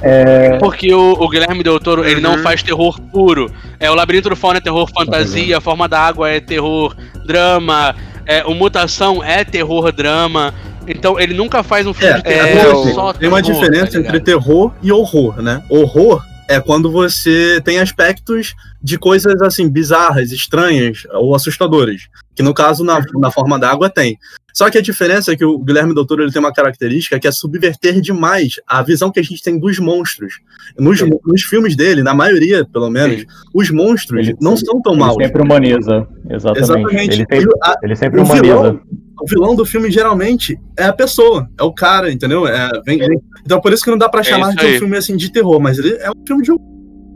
É, Porque o, o Guilherme Del Toro, ele não Uhum. faz terror puro. É, o Labirinto do Fauno é terror fantasia, a Forma da Água é terror drama, é, o Mutação é terror drama. Então ele nunca faz um filme É, de terror é, assim, só tem uma terror, diferença tá entre terror e horror, né? Horror é quando você tem aspectos de coisas assim bizarras, estranhas ou assustadoras, que no caso na, na forma d'água tem. Só que a diferença é que o Guilherme Del Toro ele tem uma característica que é subverter demais a visão que a gente tem dos monstros. Nos, Sim. nos filmes dele, na maioria, pelo menos, Sim. os monstros Ele- não são tão ele maus. sempre humaniza. Exatamente. Exatamente. Ele sempre, a- ele sempre o humaniza. vilão, o vilão do filme geralmente é a pessoa, é o cara, entendeu? É, vem- vem- Então por isso que não dá pra É chamar isso de um filme assim de terror, mas ele é um filme de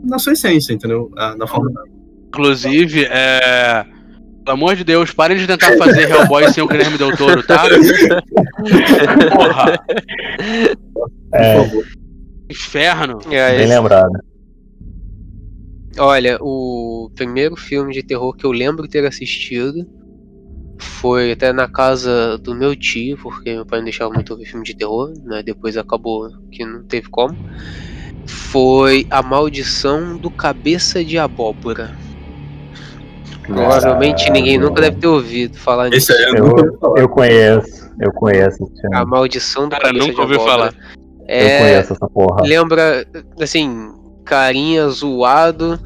na sua essência, entendeu? Ah, na forma. Inclusive, é, Pelo amor de Deus, parem de tentar fazer Hellboy sem o Guilherme Del Toro, tá? Porra, É, inferno. É, bem lembrado. Olha, o primeiro filme de terror que eu lembro ter assistido foi até na casa do meu tio, porque meu pai não deixava muito ouvir filme de terror, né? Depois acabou que não teve como. Foi A Maldição do Cabeça de Abóbora. Provavelmente ninguém nunca deve ter ouvido falar nisso. Esse aí eu Eu, eu conheço, eu conheço. A Maldição do Cara, Cabeça nunca de ouvi Abóbora. falar. Eu É, conheço essa porra. lembra, assim, carinha zoado,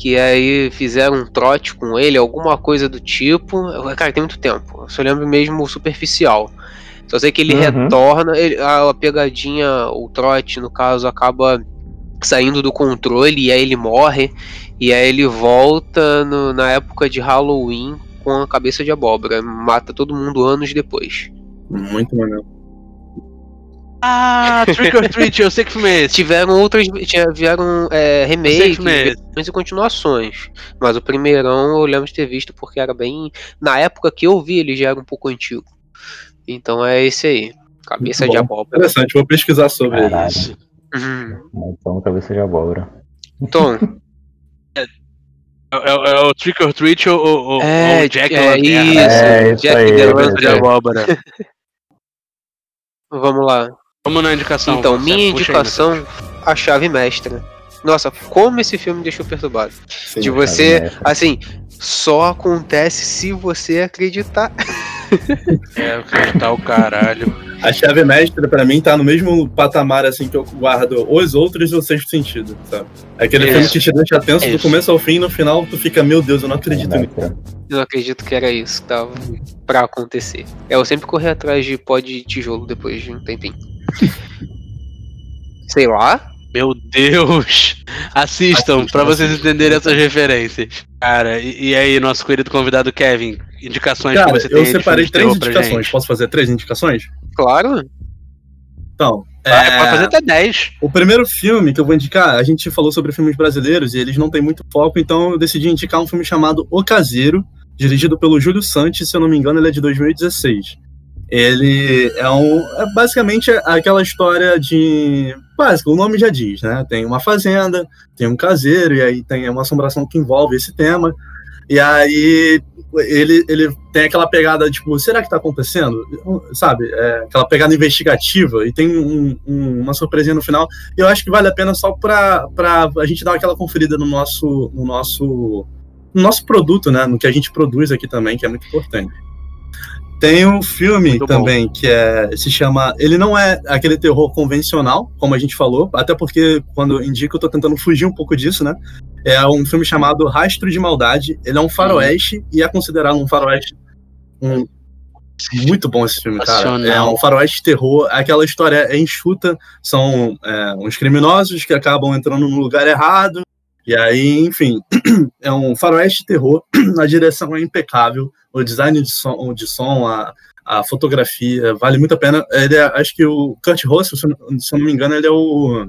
que aí fizeram um trote com ele, alguma coisa do tipo. Eu- Cara, tem muito tempo. Eu só lembro mesmo superficial. Só sei que ele Uhum. retorna, ele- a, a pegadinha, o trote, no caso, acaba saindo do controle e aí ele morre. E aí ele volta no- na época de Halloween com a cabeça de abóbora. Mata todo mundo anos depois. Muito maneiro. Ah, Trick or Treat, eu sei que filme é esse. Tiveram outras. Tiveram é, remakes, é e continuações. Mas o primeirão eu lembro de ter visto porque era bem. Na época que eu vi, ele já era um pouco antigo. Então é esse aí. Cabeça de abóbora. Interessante, vou pesquisar sobre ele. Caralho. Isso. Uhum. Então, cabeça de abóbora. Tom, É, é- é o Trick or Treat ou, ou, ou É, o Jack é isso. É, isso Jack aí. Cabeça de abóbora. vamos lá. Vamos na indicação. Então, você minha puxa aí, indicação, a chave mestra. Nossa, como esse filme me deixou perturbado. Sim. De você, assim, só acontece se você acreditar. É, o tá o caralho. A chave mestra, pra mim, tá no mesmo patamar assim que eu guardo os outros e o sexto sentido, sabe? É aquele Isso. filme que te deixa tenso do Isso. começo ao fim e no final tu fica, meu Deus, eu não acredito nisso. Eu não acredito que era isso que tava pra acontecer. É, eu sempre corri atrás de pó de tijolo depois de um tempinho. Sei lá. Meu Deus! Assistam pra vocês entenderem essas referências. Cara, e, e aí, nosso querido convidado Kevin, indicações Cara, que você tem eu separei três indicações. Posso fazer três indicações? Claro. Então, Vai, é, Pode fazer até 10. o primeiro filme que eu vou indicar, a gente falou sobre filmes brasileiros e eles não têm muito foco, então eu decidi indicar um filme chamado O Caseiro, dirigido pelo Júlio Santos, se eu não me engano, ele é de 2016. Ele é um. É basicamente aquela história de. Básica, o nome já diz, né? Tem uma fazenda, tem um caseiro, e aí tem uma assombração que envolve esse tema. E aí ele, ele tem aquela pegada, tipo, será que tá acontecendo? Sabe? É, aquela pegada investigativa, e tem um- um- uma surpresinha no final. Eu acho que vale a pena só pra, pra a gente dar aquela conferida no nosso, no nosso, no nosso produto, né? No que a gente produz aqui também, que é muito importante. Tem um filme Muito bom. também que é, se chama. Ele não é aquele terror convencional, como a gente falou, até porque quando indico eu tô tentando fugir um pouco disso, né? É um filme chamado Rastro de Maldade. Ele é um faroeste e é considerado um faroeste. Um, muito bom esse filme, cara. É um faroeste terror. Aquela história é enxuta. São é, uns criminosos que acabam entrando no lugar errado. E aí, enfim, é um faroeste terror. A direção é impecável. O design de som, de som a, a fotografia, vale muito a pena. Ele é- acho que o Kurt Russell, se eu não- me engano, ele é o.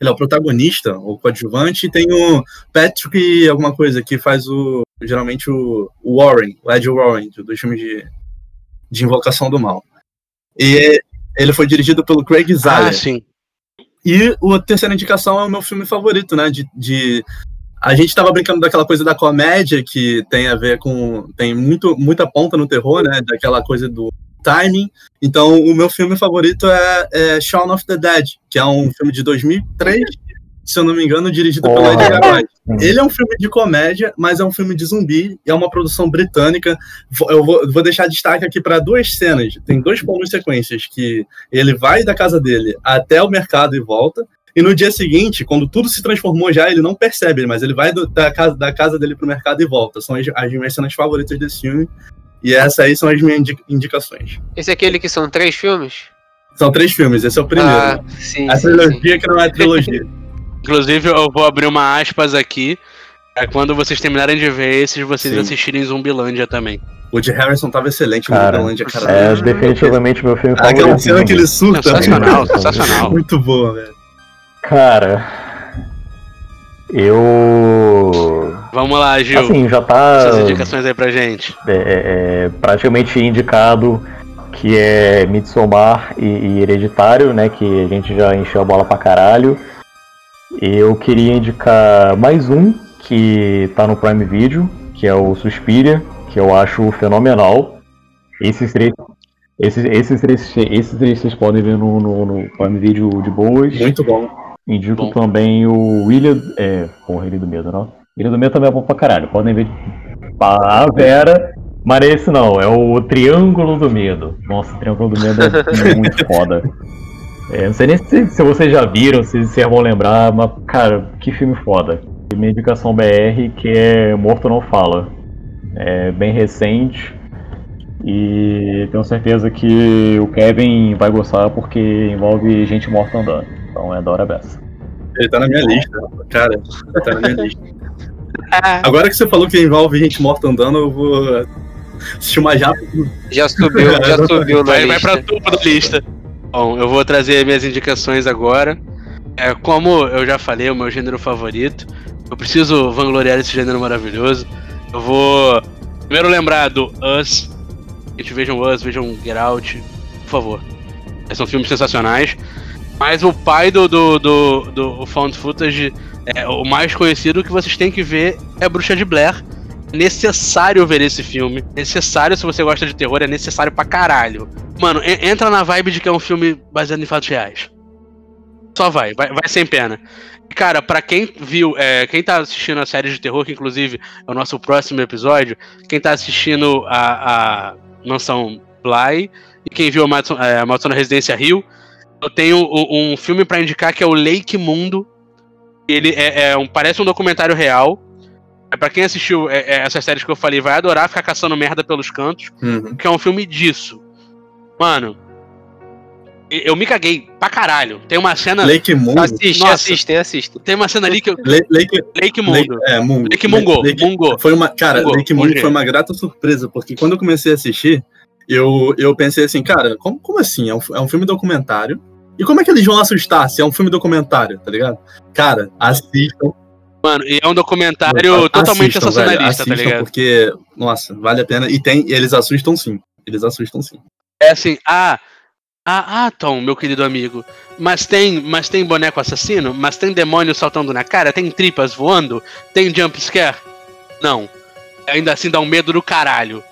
Ele é o protagonista, o coadjuvante, e tem o Patrick, alguma coisa, que faz o. Geralmente o, Warren, o Ed Warren, do- dos filmes de, de Invocação do Mal. E ele foi dirigido pelo Craig Ah, Zahler. sim. E a terceira indicação é o meu filme favorito, né? De, de- a gente tava brincando daquela coisa da comédia que tem a ver com tem muito muita ponta no terror, né? Daquela coisa do timing. Então, o meu filme favorito é, é Shaun of the Dead, que é um filme de 2003, se eu não me engano, dirigido pelo Porra. Edgar Wright. Ele é um filme de comédia, mas é um filme de zumbi, e é uma produção britânica. Eu vou, vou deixar destaque aqui para duas cenas. Tem dois planos sequências que ele vai da casa dele até o mercado e volta. E no dia seguinte, quando tudo se transformou já, ele não percebe, mas ele vai do- da, casa, da casa dele pro mercado e volta. São as, as minhas cenas favoritas desse filme. E essas aí são as minhas indi- indicações. Esse é aquele que são três filmes? São três filmes, esse é o primeiro. Ah, sim, a sim, sim. trilogia que não é trilogia. Inclusive, eu vou abrir uma aspas aqui. É quando vocês terminarem de ver esses, vocês Sim. assistirem Zumbilândia também. O de Harrison tava excelente no Cara, Zumbilândia, cara. É definitivamente meu filme Aquela favorito. cena que ele surta. Sensacional, Sim. sensacional. Muito boa, velho. Cara, eu Vamos lá, Gil. Assim, já tá Suas indicações aí pra gente. é, é, praticamente indicado que é Midsommar e, e Hereditário, né? Que a gente já encheu a bola pra caralho. Eu queria indicar mais um que tá no Prime Video, que é o Suspiria, que eu acho fenomenal. Esses três. Esses, esses, três, esses três vocês podem ver no, no, no Prime Video de boas. Muito bom. Indico Bom. também o William. É, porra, Ilha do Medo, não? Ilha do Medo também é bom pra caralho. Podem ver a Vera. Mas esse não, é o Triângulo do Medo. Nossa, o Triângulo do Medo é muito foda. É, não sei nem se, se vocês já viram, se vocês vão lembrar, mas, cara, que filme foda. Minha indicação BR que é Morto Não Fala. É bem recente. E tenho certeza que o Kevin vai gostar porque envolve gente morta andando. Então é da hora beça. Ele tá na minha lista. Cara, ele tá na minha lista. Agora que você falou que envolve gente morta andando, eu vou assistir uma japa. Já subiu, já subiu na Vai, vai lista. pra topo da lista. Bom, eu vou trazer minhas indicações agora. É, como eu já falei, é o meu gênero favorito. Eu preciso vangloriar esse gênero maravilhoso. Eu vou primeiro lembrar do Us. Gente, vejam Us, vejam Get Out, por favor. Esses são filmes sensacionais. Mas o pai do, do, do, do Found Footage, é, o mais conhecido que vocês têm que ver é Bruxa de Blair. Necessário ver esse filme. Necessário, se você gosta de terror, é necessário pra caralho. Mano, en- entra na vibe de que é um filme baseado em fatos reais. Só vai, vai, vai sem pena. Cara, pra quem viu, é, quem tá assistindo a série de terror, que inclusive é o nosso próximo episódio, quem tá assistindo a, a Mansão Bly e quem viu a Maldição, é, a na Residência Rio, eu tenho um, filme pra indicar que é o Lake Mundo. Ele é, é um, parece um documentário real. É, pra quem assistiu é, é, essas séries que eu falei, vai adorar ficar caçando merda pelos cantos Uhum. que é um filme disso. Mano, eu me caguei pra caralho. Tem uma cena. Lake Mundo. Assistem, Nossa. assistem, assistem. Tem uma cena ali que eu. Le- Lake, Lake Mundo. Lake, é, Mungo. Lake Mungo. Lake- Mungo. Foi uma, cara, Mungo, Lake Mungo. foi uma grata surpresa, porque quando eu comecei a assistir, eu, eu pensei assim, cara, como, como assim? É um, é um filme documentário. E como é que eles vão assustar se é um filme documentário, tá ligado? Cara, assistam. Mano, e é um documentário totalmente assistam, velho, sensacionalista, tá ligado? Porque, nossa, vale a pena. E tem, e eles assustam sim. Eles assustam sim. É assim, ah. Ah, ah, Tom, meu querido amigo. Mas tem, mas tem boneco assassino? Mas tem demônio saltando na cara? Tem tripas voando? Tem jump scare? Não. Ainda assim dá um medo do caralho.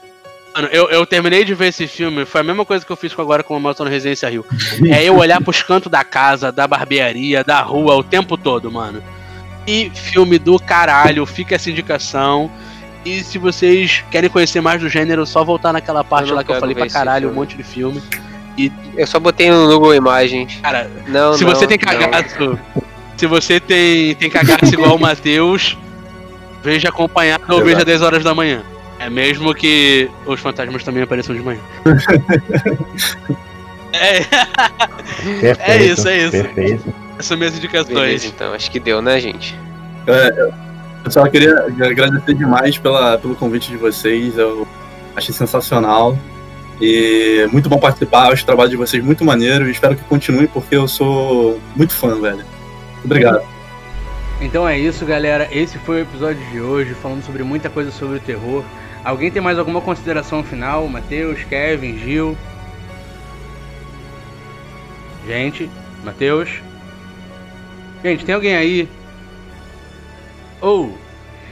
Mano, eu, eu terminei de ver esse filme, foi a mesma coisa que eu fiz agora com o Malton Residência Rio. É eu olhar pros cantos da casa, da barbearia, da rua o tempo todo, mano. E filme do caralho, fica essa indicação. E se vocês querem conhecer mais do gênero, só voltar naquela parte não lá que eu falei pra caralho, um monte de filme. Eu só botei no Google Imagens. Cara, Não, se não, você tem não. cagaço, se você tem, tem cagaço igual o Matheus, veja acompanhado ou veja 10 horas da manhã. É mesmo que os fantasmas também apareçam de manhã. é, Perfeito, isso, é isso. Perfeito. essas são minhas indicações. Beleza, então. Acho que deu, né, gente? Eu só queria agradecer demais pela, pelo convite de vocês. Eu achei sensacional. E muito bom participar. Acho o trabalho de vocês muito maneiro. E espero que continue, porque eu sou muito fã, velho. Obrigado. Então é isso, galera. Esse foi o episódio de hoje, falando sobre muita coisa sobre o terror. Alguém tem mais alguma consideração final? Matheus, Kevin, Gil? Gente, Matheus? Gente, tem alguém aí? Ou,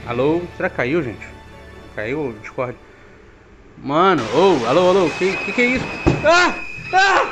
alô? Será que caiu, gente? Caiu o Discord? Mano, ou, alô, alô, que, que que é isso? Ah! Ah!